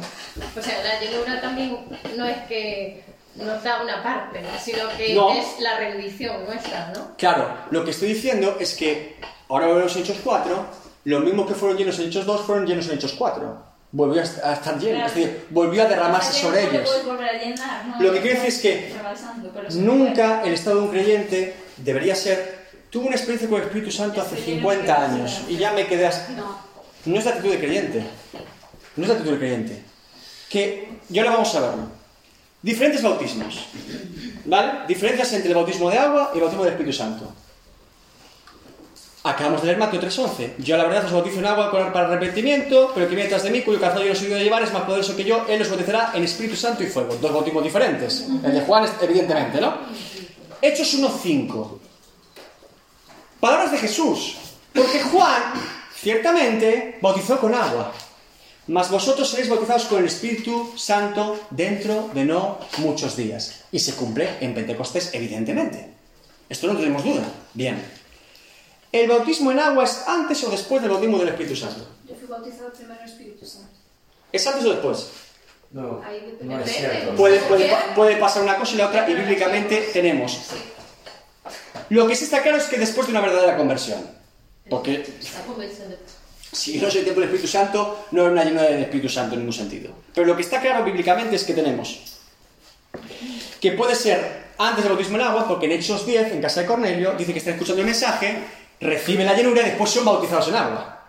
sea, la llenura también no es que nos da una parte, sino que No. es la rendición nuestra, ¿no? Claro, lo que estoy diciendo es que ahora volvemos a Hechos 4, los mismos que fueron llenos en Hechos 2 fueron llenos en Hechos 4. Volvió a est- a estar lleno, es decir, volvió a derramarse sobre no lo ellos. Lo que quiero decir es que Nunca el estado de un creyente debería ser. Tuve una experiencia con el Espíritu Santo hace 50 años y ya me quedé así. No. No es la actitud de creyente. No es la actitud de creyente. Que, y ahora vamos a verlo. Diferentes bautismos. ¿Vale? Diferencias entre el bautismo de agua y el bautismo del Espíritu Santo. Acabamos de leer Mateo 3.11. Yo la verdad os bautizo en agua para arrepentimiento, pero el que viene tras de mí, cuyo calzado yo no soy de llevar, es más poderoso que yo, él os bautizará en Espíritu Santo y fuego. Dos bautismos diferentes. El de Juan, evidentemente, ¿no? Hechos 1.5. Palabras de Jesús. Porque Juan, ciertamente, bautizó con agua. Mas vosotros seréis bautizados con el Espíritu Santo dentro de no muchos días. Y se cumple en Pentecostés, evidentemente. Esto no tenemos duda. Bien. ¿El bautismo en agua es antes o después del bautismo del Espíritu Santo? Yo fui bautizado primero en Espíritu Santo. ¿Es antes o después? No, no es cierto. Puede, puede, puede pasar una cosa y la otra, y bíblicamente tenemos. Lo que sí está claro es que después de una verdadera conversión. Porque Está si no soy templo del Espíritu Santo, no es una llenura del Espíritu Santo en ningún sentido. Pero lo que está claro bíblicamente es que tenemos que puede ser antes del bautismo en agua, porque en Hechos 10, en casa de Cornelio, dice que están escuchando el mensaje, reciben la llenura y después son bautizados en agua.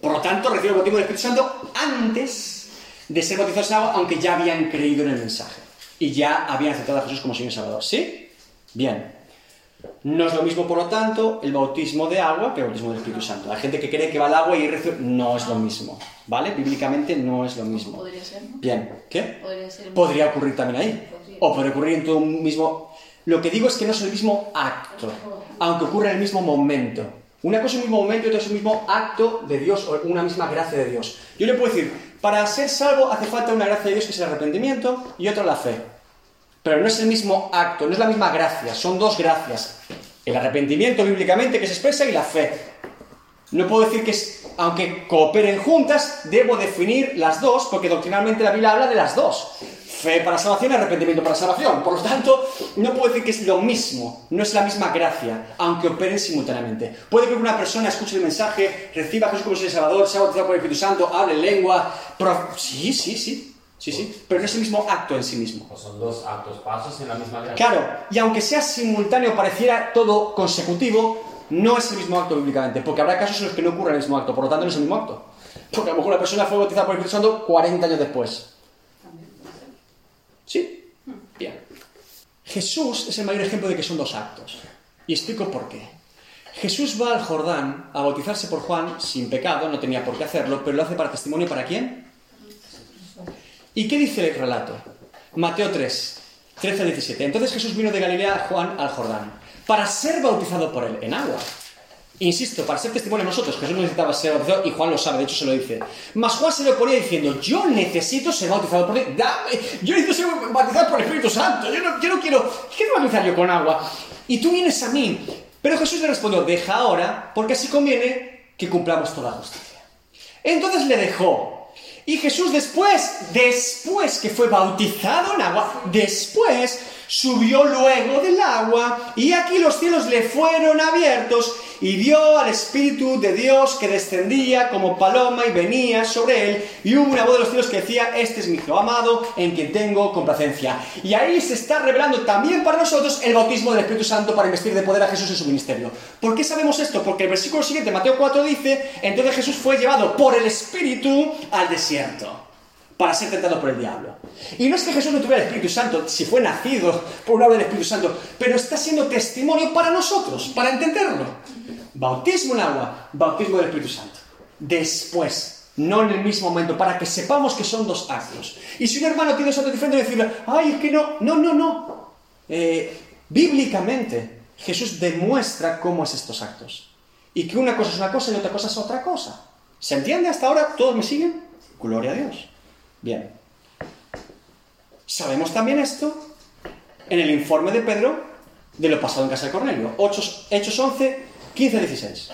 Por lo tanto, reciben el bautismo del Espíritu Santo antes de ser bautizados en agua, aunque ya habían creído en el mensaje. Y ya habían aceptado a Jesús como Señor y Salvador. ¿Sí? Bien. No es lo mismo, por lo tanto, el bautismo de agua que el bautismo del Espíritu Santo. Hay gente que cree que va al agua y recibe... No es lo mismo. ¿Vale? Bíblicamente no es lo mismo. Podría ser, ¿no? Bien. ¿Qué? Podría ser. Podría ocurrir también ahí. Podría. O puede ocurrir en todo un mismo... Lo que digo es que no es el mismo acto, aunque ocurra en el mismo momento. Una cosa es el mismo momento y otra es el mismo acto de Dios o una misma gracia de Dios. Yo le puedo decir, para ser salvo hace falta una gracia de Dios que es el arrepentimiento y otra la fe. Pero no es el mismo acto, no es la misma gracia, son dos gracias. El arrepentimiento bíblicamente que se expresa y la fe. No puedo decir que, es- aunque cooperen juntas, debo definir las dos, porque doctrinalmente la Biblia habla de las dos. Fe para salvación y arrepentimiento para salvación. Por lo tanto, no puedo decir que es lo mismo, no es la misma gracia, aunque operen simultáneamente. Puede que una persona escuche el mensaje, reciba a Jesús como y Salvador, sea bautizado por el Espíritu Santo, hable lengua, Sí, sí, sí, sí, sí, pero no es el mismo acto en sí mismo. O son dos actos pasos en la misma gracia. Claro, y aunque sea simultáneo, pareciera todo consecutivo, no es el mismo acto bíblicamente, porque habrá casos en los que no ocurre el mismo acto, por lo tanto no es el mismo acto. Porque a lo mejor la persona fue bautizada por el Espíritu Santo 40 años después. ¿Sí? Bien. Jesús es el mayor ejemplo de que son dos actos. Y explico por qué. Jesús va al Jordán a bautizarse por Juan sin pecado, no tenía por qué hacerlo, pero lo hace para testimonio para quién? ¿Y qué dice el relato? Mateo 3, 13 al 17. Entonces Jesús vino de Galilea a Juan al Jordán para ser bautizado por él en agua. Insisto, para ser testimonio de nosotros, Jesús necesitaba ser bautizado y Juan lo sabe, de hecho se lo dice. Mas Juan se lo ponía diciendo, yo necesito ser bautizado por él, dame, yo necesito ser bautizado por el Espíritu Santo, yo no, yo no quiero, ¿qué bautizar yo con agua? Y tú vienes a mí. Pero Jesús le respondió, deja ahora, porque así conviene que cumplamos toda justicia. Entonces le dejó. Y Jesús después, después que fue bautizado en agua, después subió luego del agua y aquí los cielos le fueron abiertos y vio al Espíritu de Dios que descendía como paloma y venía sobre él y hubo una voz de los cielos que decía, este es mi Hijo amado en quien tengo complacencia. Y ahí se está revelando también para nosotros el bautismo del Espíritu Santo para investir de poder a Jesús en su ministerio. ¿Por qué sabemos esto? Porque el versículo siguiente, Mateo 4, dice, entonces Jesús fue llevado por el Espíritu al desierto para ser tentado por el diablo. Y no es que Jesús no tuviera el Espíritu Santo, si fue nacido por un obra del Espíritu Santo, pero está siendo testimonio para nosotros, para entenderlo. Bautismo en agua, bautismo del Espíritu Santo. Después, no en el mismo momento, para que sepamos que son dos actos. Y si un hermano tiene otro diferente, decirle, ay, es que no, no, no, no. Eh, bíblicamente, Jesús demuestra cómo es estos actos. Y que una cosa es una cosa y otra cosa es otra cosa. ¿Se entiende hasta ahora? ¿Todos me siguen? Gloria a Dios. Bien. Sabemos también esto en el informe de Pedro de lo pasado en casa de Cornelio. Hechos, Hechos 11, 15, 16.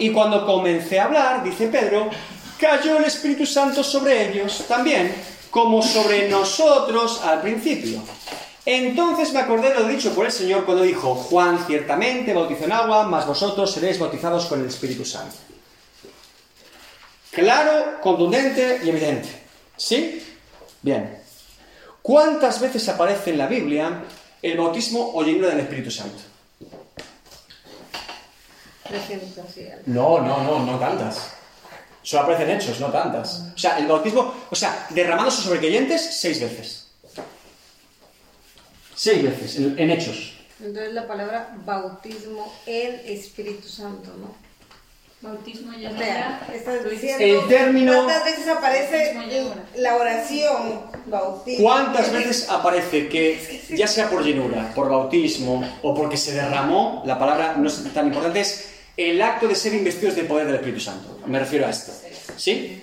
Y cuando comencé a hablar, dice Pedro, cayó el Espíritu Santo sobre ellos también, como sobre nosotros al principio. Entonces me acordé de lo dicho por el Señor cuando dijo, Juan ciertamente bautizó en agua, mas vosotros seréis bautizados con el Espíritu Santo. Claro, contundente y evidente. ¿Sí? Bien. ¿Cuántas veces aparece en la Biblia el bautismo o llenura del Espíritu Santo? 300 y algo. No, no, no, no tantas. Solo aparecen hechos, no tantas. O sea, el bautismo, o sea, derramándose sobre creyentes seis veces. Seis veces, en, en hechos. Entonces la palabra bautismo en Espíritu Santo, ¿no? Bautismo y Vea, estás diciendo El término- ¿Cuántas veces aparece la oración bautismo? ¿Cuántas veces aparece que, ya sea por llenura, por bautismo o porque se derramó, la palabra no es tan importante, es el acto de ser investidos de poder del Espíritu Santo? Me refiero a esto. ¿Sí?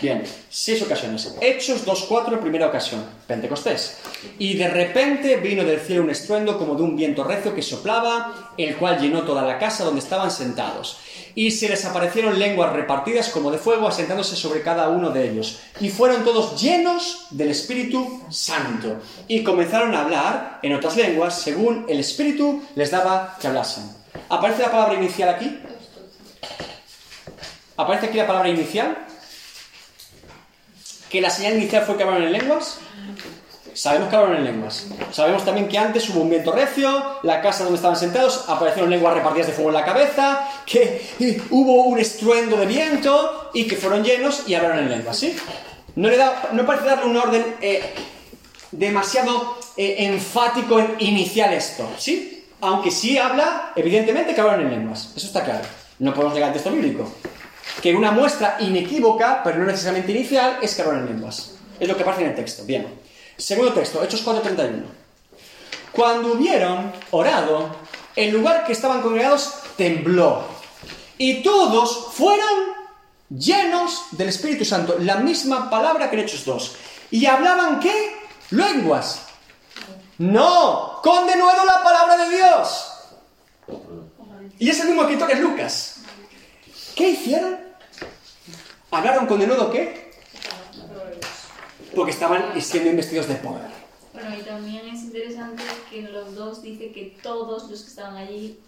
Bien, seis ocasiones. Hechos 2.4, primera ocasión, Pentecostés. Y de repente vino del cielo un estruendo como de un viento recio que soplaba, el cual llenó toda la casa donde estaban sentados. Y se les aparecieron lenguas repartidas como de fuego, asentándose sobre cada uno de ellos. Y fueron todos llenos del Espíritu Santo. Y comenzaron a hablar en otras lenguas, según el Espíritu les daba que hablasen. ¿Aparece la palabra inicial aquí? ¿Aparece aquí la palabra inicial? ¿Que la señal inicial fue que hablaron en lenguas? Sabemos que hablaron en lenguas. Sabemos también que antes hubo un viento recio, la casa donde estaban sentados aparecieron lenguas repartidas de fuego en la cabeza, que hubo un estruendo de viento y que fueron llenos y hablaron en lenguas, ¿sí? No, le da, no parece darle un orden eh, demasiado eh, enfático en inicial esto, ¿sí? Aunque sí habla, evidentemente, que hablaron en lenguas. Eso está claro. No podemos llegar al texto bíblico. Que una muestra inequívoca, pero no necesariamente inicial, es que hablaron en lenguas. Es lo que aparece en el texto. Bien. Segundo texto, Hechos 4.31. Cuando hubieron orado, el lugar que estaban congregados tembló. Y todos fueron llenos del Espíritu Santo. La misma palabra que en Hechos 2. ¿Y hablaban qué? Lenguas. No, con de nuevo la palabra de Dios. Y es el mismo escritor que es Lucas. ¿Qué hicieron? ¿Hablaron con de nuevo qué? Porque estaban siendo investidos de poder. Bueno, y también es interesante que en los dos dice que todos los que estaban allí,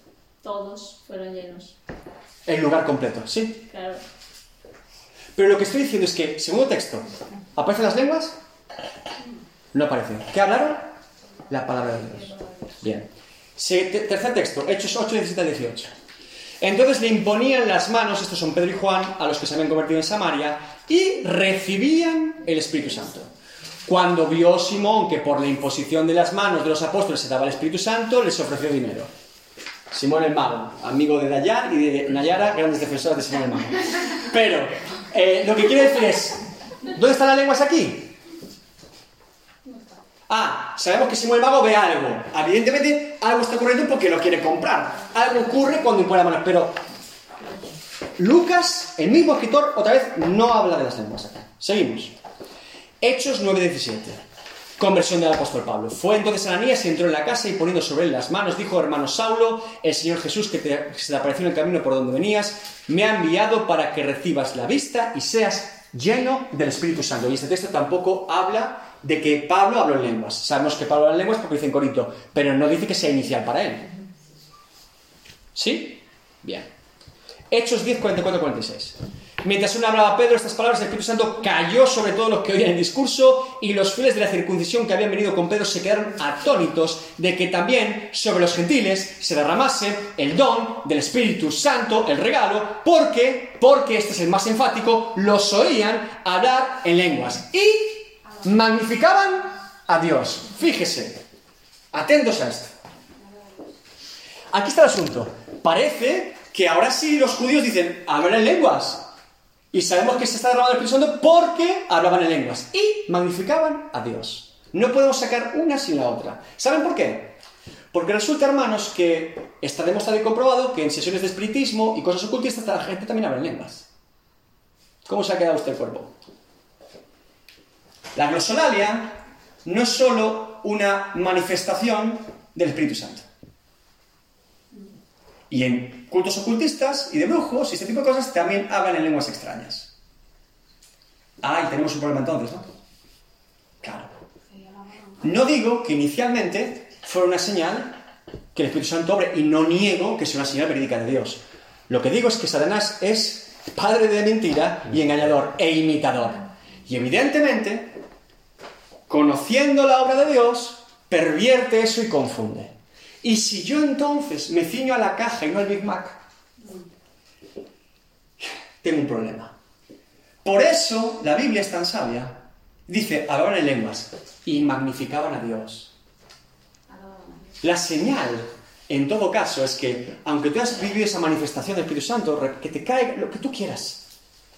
todos fueron llenos. El lugar completo, ¿sí? Claro. Pero lo que estoy diciendo es que, segundo texto, ¿aparecen las lenguas? No aparecen. ¿Qué hablaron? La palabra de Dios. Bien. Tercer texto, Hechos 8, 17 al 18. Entonces le imponían las manos, estos son Pedro y Juan, a los que se habían convertido en Samaria, y recibían el Espíritu Santo. Cuando vio Simón que por la imposición de las manos de los apóstoles se daba el Espíritu Santo, les ofreció dinero. Simón el Mago, amigo de Dayan y de Nayara, grandes defensores de Simón el Mago. Pero, eh, lo que quiero decir es, ¿dónde están las lenguas aquí? Ah, sabemos que Simón el Mago ve algo. Evidentemente, algo está ocurriendo porque lo quiere comprar. Algo ocurre cuando impone las manos, pero Lucas, el mismo escritor, otra vez no habla de las lenguas. Seguimos. Hechos 9:17. Conversión del apóstol Pablo. Fue entonces Ananías y entró en la casa y poniendo sobre él las manos, dijo, hermano Saulo, el Señor Jesús que, te- que te apareció en el camino por donde venías, me ha enviado para que recibas la vista y seas lleno del Espíritu Santo. Y este texto tampoco habla de que Pablo habló en lenguas. Sabemos que Pablo habla en lenguas porque dice en Corinto, pero no dice que sea inicial para él. ¿Sí? Bien. Hechos 10, 44, 46. Mientras aún hablaba Pedro estas palabras, el Espíritu Santo cayó sobre todos los que oían el discurso y los fieles de la circuncisión que habían venido con Pedro se quedaron atónitos de que también sobre los gentiles se derramase el don del Espíritu Santo, el regalo, porque, porque este es el más enfático, los oían hablar en lenguas y magnificaban a Dios. Fíjese, atentos a esto. Aquí está el asunto. Parece que ahora sí los judíos dicen, hablan en lenguas. Y sabemos que se está derramando el Espíritu Santo porque hablaban en lenguas. Y magnificaban a Dios. No podemos sacar una sin la otra. ¿Saben por qué? Porque resulta, hermanos, que está demostrado y comprobado que en sesiones de espiritismo y cosas ocultistas la gente también habla en lenguas. ¿Cómo se ha quedado usted el cuerpo? La glosolalia no es solo una manifestación del Espíritu Santo. Y en cultos ocultistas y de brujos y este tipo de cosas también hablan en lenguas extrañas. Ah, y tenemos un problema entonces, ¿no? Claro. No digo que inicialmente fuera una señal que el Espíritu Santo obre y no niego que sea una señal verídica de Dios. Lo que digo es que Satanás es padre de mentira y engañador e imitador. Y evidentemente, conociendo la obra de Dios, pervierte eso y confunde. Y si yo entonces me ciño a la caja y no al Big Mac, tengo un problema. Por eso la Biblia es tan sabia. Dice, hablaban en lenguas y magnificaban a Dios. La señal En todo caso, es que, aunque tú hayas vivido esa manifestación del Espíritu Santo, que te caiga lo que tú quieras.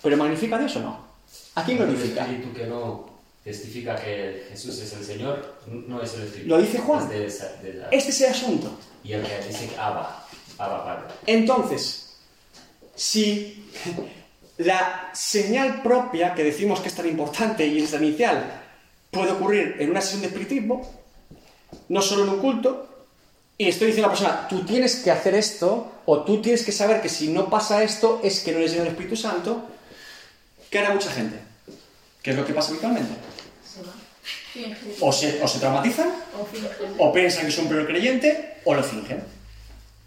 ¿Pero magnifica a Dios o no? ¿A quién glorifica? No testifica que Jesús es el Señor no es el espíritu. Lo dice Juan. Es de esa- de la- Este es el asunto. Y el que dice que Abba, Abba Padre. Entonces, si la señal propia que decimos que es tan importante y es la inicial puede ocurrir en una sesión de espiritismo, no solo en un culto, y estoy diciendo a la persona, tú tienes que hacer esto, o tú tienes que saber que si no pasa esto es que no eres lleno del Espíritu Santo, ¿qué hará mucha gente? ¿Qué es lo que pasa habitualmente? O se, o se traumatizan, o piensan que son peor creyente, o lo fingen.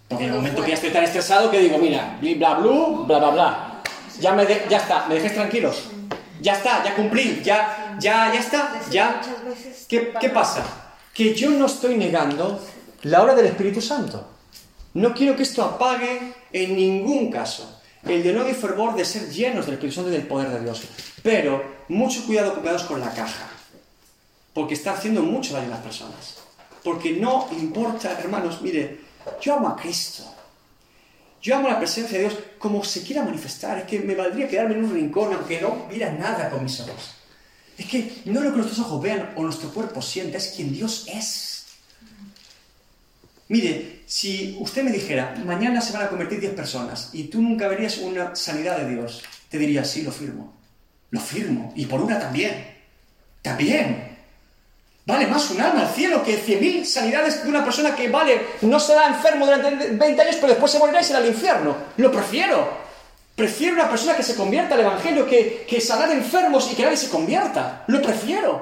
Porque en el momento que ya estoy tan estresado que digo, mira, bla, blu, bla, bla, bla. Ya, me de- ya está, me dejéis tranquilos. Ya está, ya cumplí, ya, ya, ya está, ya. ¿Qué, qué pasa? Que yo no estoy negando la obra del Espíritu Santo. No quiero que esto apague en ningún caso el de y fervor de ser llenos del Espíritu Santo y del poder de Dios. Pero mucho cuidado cuidados con la caja. Porque está haciendo mucho daño a las personas. Porque no importa, hermanos, mire, yo amo a Cristo. Yo amo la presencia de Dios como se quiera manifestar. Es que me valdría quedarme en un rincón aunque no viera nada con mis ojos. Es que no lo que nuestros ojos vean o nuestro cuerpo sienta, es quien Dios es. Mire, si usted me dijera, mañana se van a convertir 10 personas y tú nunca verías una sanidad de Dios, te diría, sí, lo firmo. Lo firmo. Y por una también. También. Vale más un alma al cielo que 100.000 sanidades de una persona que, vale, no será enfermo durante 20 años, pero después se morirá y será al infierno. Lo prefiero. Prefiero una persona que se convierta al Evangelio que, que sanar enfermos y que nadie se convierta. Lo prefiero.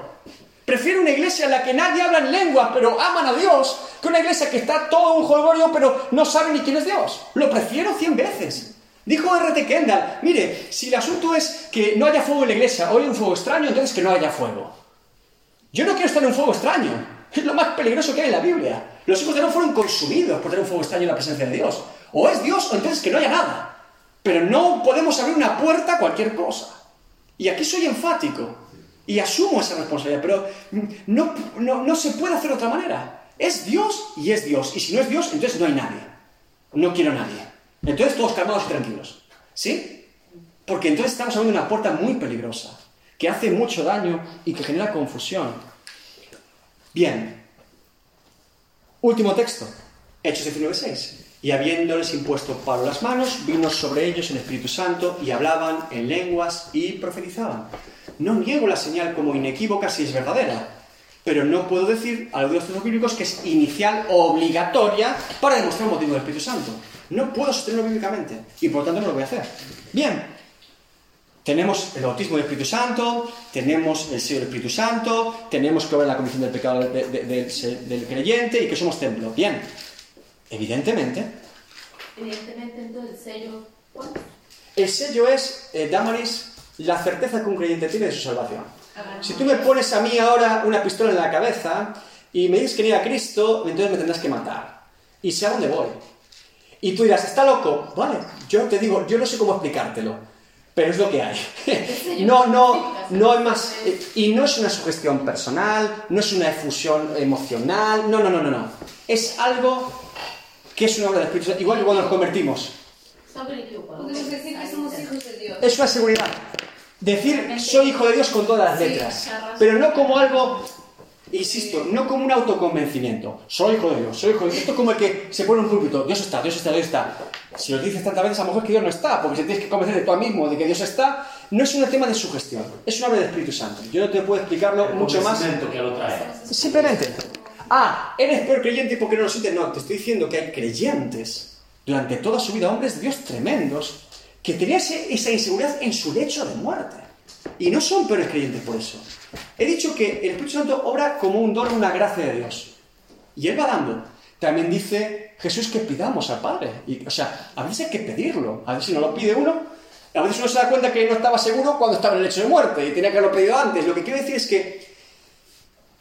Prefiero una iglesia en la que nadie habla en lengua, pero aman a Dios, que una iglesia que está todo un jolgorio, pero no sabe ni quién es Dios. Lo prefiero cien veces. Dijo R.T. Kendall, mire, si el asunto es que no haya fuego en la iglesia o hay un fuego extraño, entonces que no haya fuego. Yo no quiero estar en un fuego extraño. Es lo más peligroso que hay en la Biblia. Los hijos de Aarón fueron consumidos por tener un fuego extraño en la presencia de Dios. O es Dios o entonces que no haya nada. Pero no podemos abrir una puerta a cualquier cosa. Y aquí soy enfático. Y asumo esa responsabilidad. Pero no, no, no se puede hacer de otra manera. Es Dios y es Dios. Y si no es Dios, entonces no hay nadie. No quiero a nadie. Entonces todos calmados y tranquilos. ¿Sí? Porque entonces estamos abriendo una puerta muy peligrosa. Que hace mucho daño y que genera confusión. Bien. Último texto. Hechos 19.6. Y habiéndoles impuesto Pablo las manos, vino sobre ellos el Espíritu Santo y hablaban en lenguas y profetizaban. No niego la señal como inequívoca si es verdadera, pero no puedo decir a los textos bíblicos que es inicial o obligatoria para demostrar un motivo del Espíritu Santo. No puedo sostenerlo bíblicamente y por lo tanto no lo voy a hacer. Bien, tenemos el bautismo del Espíritu Santo, tenemos el sello del Espíritu Santo, tenemos que ver la comisión del pecado de- de- del, del creyente y que somos templo. Bien, evidentemente, Evidentemente, entonces el sello. ¿cuál? el sello es, eh, Damaris, la certeza que un creyente tiene de su salvación. Si tú me pones a mí ahora una pistola en la cabeza y me dices que niega a Cristo, entonces me tendrás que matar. Y sé a dónde voy. Y tú dirás, ¿está loco? Vale, yo te digo, yo no sé cómo explicártelo, pero es lo que hay. no, no, no hay más. eh, Y no es una sugestión personal, no es una efusión emocional, no, no, no, no, no. Es algo que es una obra del Espíritu Santo, igual que cuando nos convertimos. Estamos equivocados. Podemos decir que somos hijos de Dios. Es una seguridad. Decir soy hijo de Dios con todas las letras. Pero no como algo, insisto, no como un autoconvencimiento. Soy hijo de Dios, soy hijo de Dios. Esto es como el que se pone en un púlpito. Dios está, Dios está, Dios está. Si lo dices tantas veces, a lo mejor es que Dios no está, porque si tienes que convencer de tú mismo de que Dios está, no es un tema de sugestión, es una obra del Espíritu Santo. Yo no te puedo explicarlo mucho más. que lo trae. Simplemente. Ah, eres peor creyente porque no lo sientes. No, te estoy diciendo que hay creyentes durante toda su vida, hombres de Dios tremendos, que tenían esa inseguridad en su lecho de muerte. Y no son peores creyentes por eso. He dicho que el Espíritu Santo obra como un don, una gracia de Dios. Y Él va dando. También dice Jesús que pidamos al Padre. Y, o sea, a veces hay que pedirlo. A veces si no lo pide uno, a veces uno se da cuenta que no estaba seguro cuando estaba en el lecho de muerte y tenía que haberlo pedido antes. Lo que quiero decir es que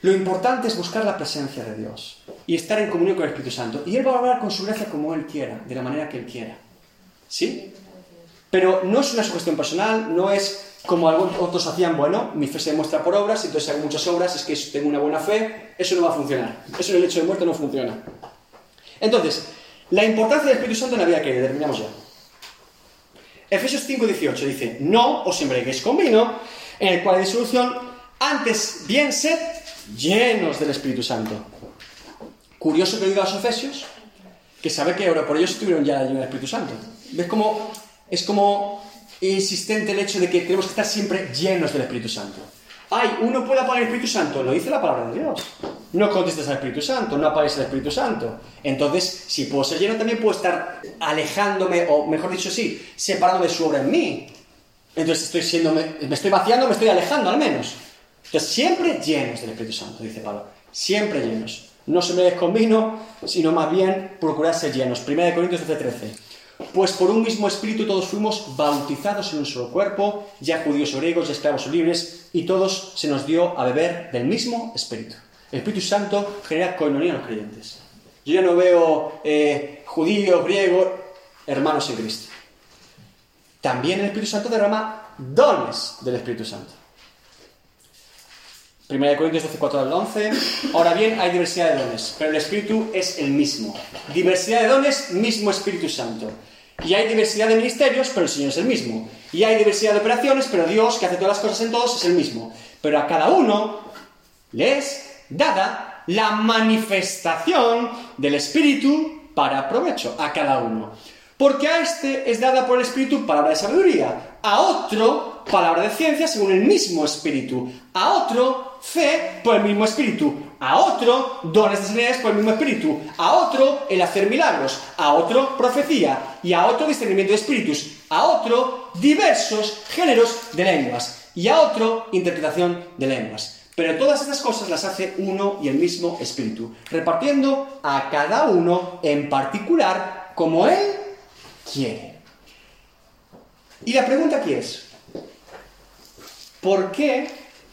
lo importante es buscar la presencia de Dios y estar en comunión con el Espíritu Santo. Y Él va a hablar con su gracia como Él quiera, de la manera que Él quiera. ¿Sí? Pero no es una sugestión personal, no es como algunos otros hacían, bueno, mi fe se demuestra por obras, entonces hago muchas obras, es que tengo una buena fe, eso no va a funcionar. Eso en el hecho de muerte no funciona. Entonces, la importancia del Espíritu Santo en la vida que terminamos ya. Efesios 5:18 dice, no os embriaguéis con vino, en el cual hay disolución, antes bien sed llenos del Espíritu Santo. Curioso que diga a los Efesios, que sabe que ahora por ellos estuvieron ya llenos del Espíritu Santo. ¿Ves cómo es como insistente el hecho de que tenemos que estar siempre llenos del Espíritu Santo? Ay, uno puede apagar el Espíritu Santo, lo dice la palabra de Dios. No contestes al Espíritu Santo, no apagues el Espíritu Santo. Entonces, si puedo ser lleno, también puedo estar alejándome, o mejor dicho, sí, separándome de su obra en mí. Entonces estoy siendo, me, me estoy vaciando, me estoy alejando al menos. Entonces, siempre llenos del Espíritu Santo, dice Pablo. Siempre llenos. No se me con vino, sino más bien procurad ser llenos. 1 Corintios 12, 13. Pues por un mismo espíritu todos fuimos bautizados en un solo cuerpo, ya judíos o griegos, ya esclavos o libres, y todos se nos dio a beber del mismo espíritu. El Espíritu Santo genera coinonía en los creyentes. Yo ya no veo eh, judío, griego, hermanos en Cristo. También el Espíritu Santo derrama dones del Espíritu Santo. 1 Corintios 12, 4 al 11. Ahora bien, hay diversidad de dones, pero el Espíritu es el mismo. Diversidad de dones, mismo Espíritu Santo. Y hay diversidad de ministerios, pero el Señor es el mismo. Y hay diversidad de operaciones, pero Dios, que hace todas las cosas en todos, es el mismo. Pero a cada uno le es dada la manifestación del Espíritu para provecho, a cada uno. Porque a este es dada por el Espíritu palabra de sabiduría, a otro palabra de ciencia según el mismo Espíritu, a otro fe por el mismo Espíritu, a otro dones de sanidades por el mismo Espíritu, a otro el hacer milagros, a otro profecía. Y a otro discernimiento de espíritus, a otro diversos géneros de lenguas. Y a otro interpretación de lenguas. Pero todas estas cosas las hace uno y el mismo Espíritu, repartiendo a cada uno en particular como Él quiere. Y la pregunta aquí es, ¿por qué,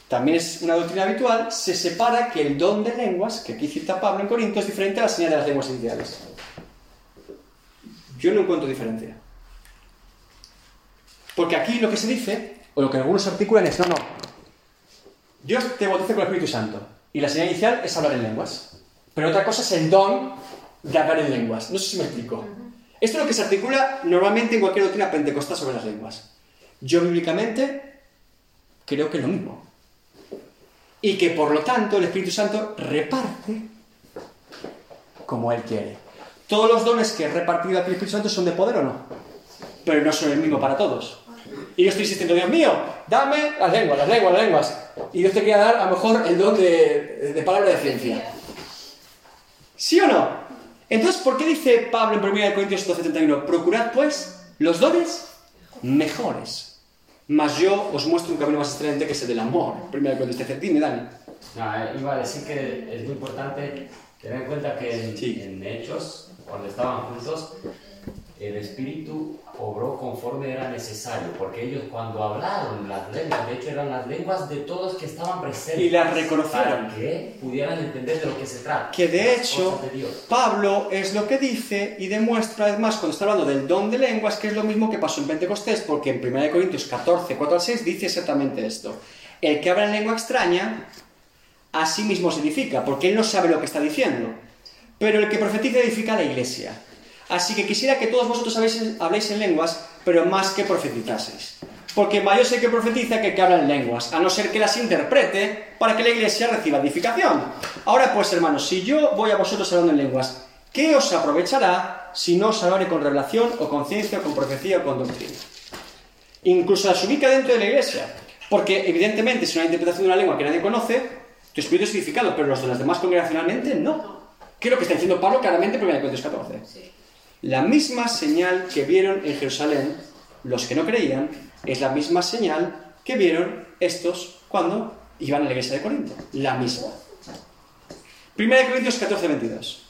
también es una doctrina habitual, se separa que el don de lenguas, que aquí cita Pablo en Corinto, es diferente a la señal de las lenguas iniciales? Yo no encuentro diferencia. Porque aquí lo que se dice, o lo que algunos articulan es, no, no, Dios te bautiza con el Espíritu Santo, y la señal inicial es hablar en lenguas. Pero otra cosa es el don de hablar en lenguas. No sé si me explico. Esto es lo que se articula normalmente en cualquier doctrina pentecostal sobre las lenguas. Yo bíblicamente creo que es lo mismo. Y que por lo tanto el Espíritu Santo reparte como Él quiere. Todos los dones que he repartido aquí el Espíritu Santo son de poder o no. Pero no son el mismo para todos. Y yo estoy insistiendo, Dios mío, dame las lenguas, las lenguas, las lenguas. Y Dios te quiere dar a lo mejor el don de, de palabra de ciencia. ¿Sí o no? Entonces, ¿por qué dice Pablo en 1 Corintios 12:31? Procurad pues los dones mejores. Mas yo os muestro un camino más excelente que es el del amor. 1 Corintios 13. Dime, Dani. No, eh, iba a decir que es muy importante tener en cuenta que en, Sí. en Hechos, cuando estaban juntos, el Espíritu obró conforme era necesario, porque ellos cuando hablaron las lenguas, de hecho eran las lenguas de todos que estaban presentes. Y las reconocieron. Para que pudieran entender de lo que se trata. Que de hecho, de. Pablo es lo que dice y demuestra además cuando está hablando del don de lenguas, que es lo mismo que pasó en Pentecostés, porque en 1 Corintios 14, 4 al 6 dice exactamente esto. El que habla en lengua extraña, a sí mismo se edifica, porque él no sabe lo que está diciendo. Pero el que profetiza edifica a la iglesia. Así que quisiera que todos vosotros habléis, habléis en lenguas, pero más que profetizaseis. Porque mayor es el que profetiza que el que habla en lenguas, a no ser que las interprete para que la iglesia reciba edificación. Ahora pues, hermanos, si yo voy a vosotros hablando en lenguas, ¿qué os aprovechará si no os hablaré con revelación o con ciencia o con profecía o con doctrina? Incluso las ubica dentro de la iglesia. Porque evidentemente si una interpretación de una lengua que nadie conoce, tu espíritu es edificado, pero los de las demás congregacionalmente no. ¿Qué es lo que está diciendo Pablo claramente en 1 Corintios 14? La misma señal que vieron en Jerusalén los que no creían es la misma señal que vieron estos cuando iban a la iglesia de Corinto. La misma. 1 Corintios 14, 22.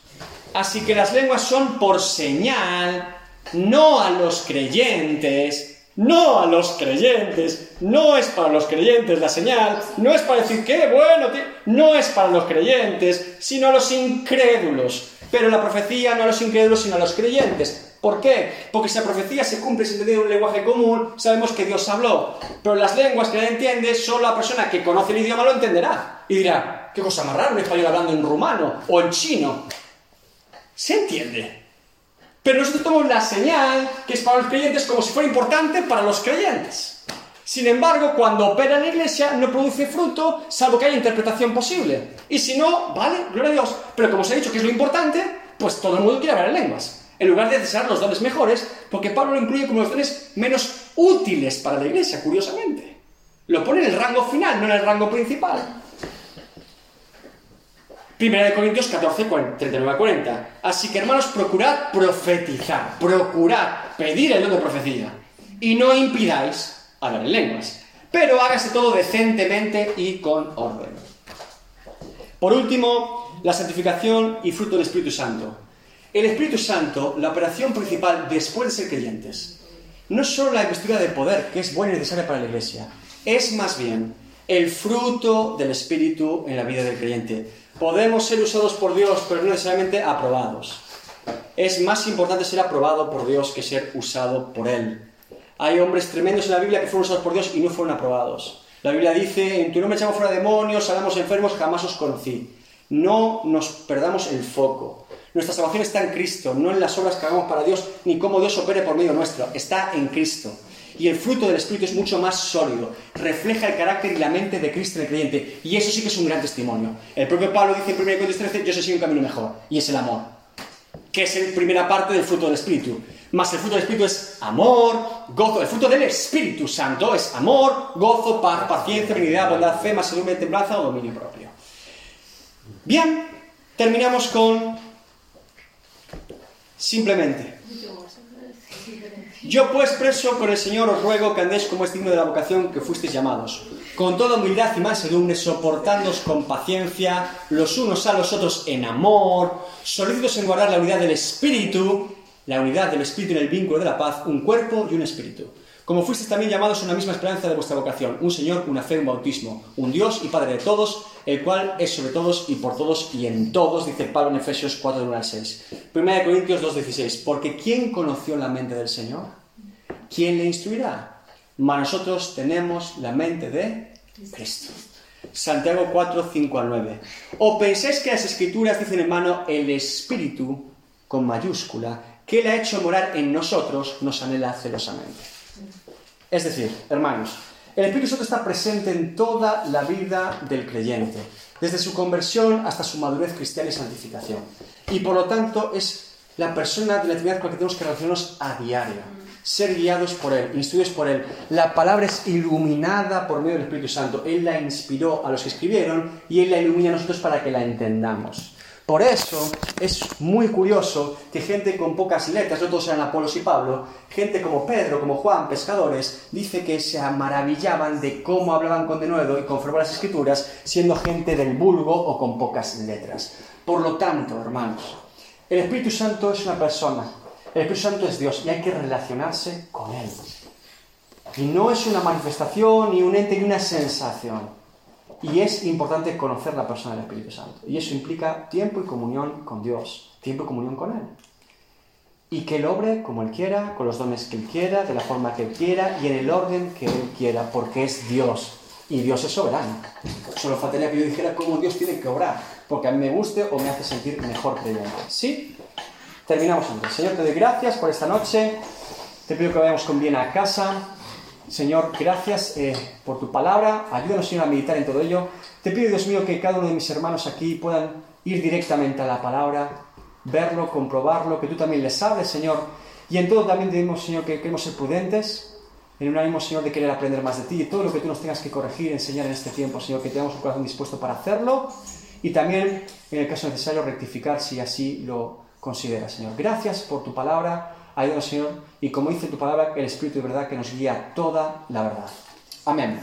Así que las lenguas son por señal, no a los creyentes, no a los creyentes, no es para los creyentes la señal, no es para decir qué bueno, tío", no es para los creyentes, sino a los incrédulos. Pero la profecía no a los incrédulos, sino a los creyentes. ¿Por qué? Porque si la profecía se cumple sin tener un lenguaje común, sabemos que Dios habló. Pero las lenguas que nadie entiende, solo la persona que conoce el idioma lo entenderá. Y dirá, qué cosa más rara un español hablando en rumano o en chino. ¿Se entiende? Pero nosotros tomamos la señal que es para los creyentes como si fuera importante para los creyentes. Sin embargo, cuando opera en la iglesia no produce fruto, salvo que haya interpretación posible. Y si no, vale, gloria a Dios. Pero como os he dicho que es lo importante, pues todo el mundo quiere hablar en lenguas. En lugar de desear los dones mejores, porque Pablo lo incluye como los dones menos útiles para la iglesia, curiosamente. Lo pone en el rango final, no en el rango principal. Primera de Corintios 14, 39 a 40. Así que hermanos, procurad profetizar, procurad pedir el don de profecía. Y no impidáis hablar en lenguas. Pero hágase todo decentemente y con orden. Por último, la santificación y fruto del Espíritu Santo. El Espíritu Santo, la operación principal después de ser creyentes, no es solo la investidura de poder, que es buena y necesaria para la Iglesia, es más bien el fruto del Espíritu en la vida del creyente. Podemos ser usados por Dios, pero no necesariamente aprobados. Es más importante ser aprobado por Dios que ser usado por Él. Hay hombres tremendos en la Biblia que fueron usados por Dios y no fueron aprobados. La Biblia dice, en tu nombre echamos fuera demonios, salamos enfermos, jamás os conocí. No nos perdamos el foco. Nuestra salvación está en Cristo, no en las obras que hagamos para Dios, ni cómo Dios opere por medio nuestro. Está en Cristo. Y el fruto del Espíritu es mucho más sólido, refleja el carácter y la mente de Cristo en el creyente. Y eso sí que es un gran testimonio. El propio Pablo dice en 1 Corintios 13, yo sé si un camino mejor, y es el amor, que es la primera parte del fruto del Espíritu. Más el fruto del Espíritu es amor, gozo. El fruto del Espíritu Santo es amor, gozo, paz, paciencia, benignidad, bondad, fe, mansedumbre, templanza o dominio propio. Bien, terminamos con simplemente. Yo pues preso por el Señor os ruego que andéis como es digno de la vocación que fuisteis llamados, con toda humildad y mansedumbre, soportándoos con paciencia los unos a los otros en amor, solícitos en guardar la unidad del Espíritu, la unidad del Espíritu en el vínculo de la paz, un cuerpo y un Espíritu. Como fuisteis también llamados a una misma esperanza de vuestra vocación, un Señor, una fe, un bautismo, un Dios y Padre de todos, el cual es sobre todos y por todos y en todos, dice Pablo en Efesios 4, 1 al 6. Primera de Corintios 2, 16. Porque ¿quién conoció la mente del Señor? ¿Quién le instruirá? Mas nosotros tenemos la mente de Cristo. Santiago 4, 5 al 9. ¿O pensáis que las escrituras dicen, hermano, el Espíritu, con mayúscula, que Él ha hecho morar en nosotros, nos anhela celosamente? Es decir, hermanos, el Espíritu Santo está presente en toda la vida del creyente, desde su conversión hasta su madurez cristiana y santificación. Y por lo tanto es la persona de la Trinidad con la que tenemos que relacionarnos a diario, ser guiados por Él, instruidos por Él. La palabra es iluminada por medio del Espíritu Santo. Él la inspiró a los que escribieron y Él la ilumina a nosotros para que la entendamos. Por eso es muy curioso que gente con pocas letras, no todos eran Apolos y Pablo, gente como Pedro, como Juan, pescadores, dice que se maravillaban de cómo hablaban con denuedo y conforme las escrituras, siendo gente del vulgo o con pocas letras. Por lo tanto, hermanos, el Espíritu Santo es una persona, el Espíritu Santo es Dios y hay que relacionarse con Él. Y no es una manifestación, ni un ente, ni una sensación. Y es importante conocer la persona del Espíritu Santo. Y eso implica tiempo y comunión con Dios, tiempo y comunión con Él. Y que Él obre como Él quiera, con los dones que Él quiera, de la forma que Él quiera y en el orden que Él quiera, porque es Dios. Y Dios es soberano. Solo faltaría que yo dijera cómo Dios tiene que obrar, porque a mí me guste o me hace sentir mejor creyente. ¿Sí? Terminamos entonces. Señor, te doy gracias por esta noche. Te pido que vayamos con bien a casa. Señor, gracias eh, por tu palabra. Ayúdanos, Señor, a meditar en todo ello. Te pido, Dios mío, que cada uno de mis hermanos aquí puedan ir directamente a la palabra, verlo, comprobarlo, que tú también les hables, Señor. Y en todo también decimos, Señor, que queremos ser prudentes, en un ánimo, Señor, de querer aprender más de ti y todo lo que tú nos tengas que corregir, enseñar en este tiempo, Señor, que tengamos un corazón dispuesto para hacerlo y también, en el caso necesario, rectificar si así lo consideras, Señor. Gracias por tu palabra. Ayúdanos, Señor, y como dice tu palabra, el Espíritu de verdad que nos guía toda la verdad. Amén.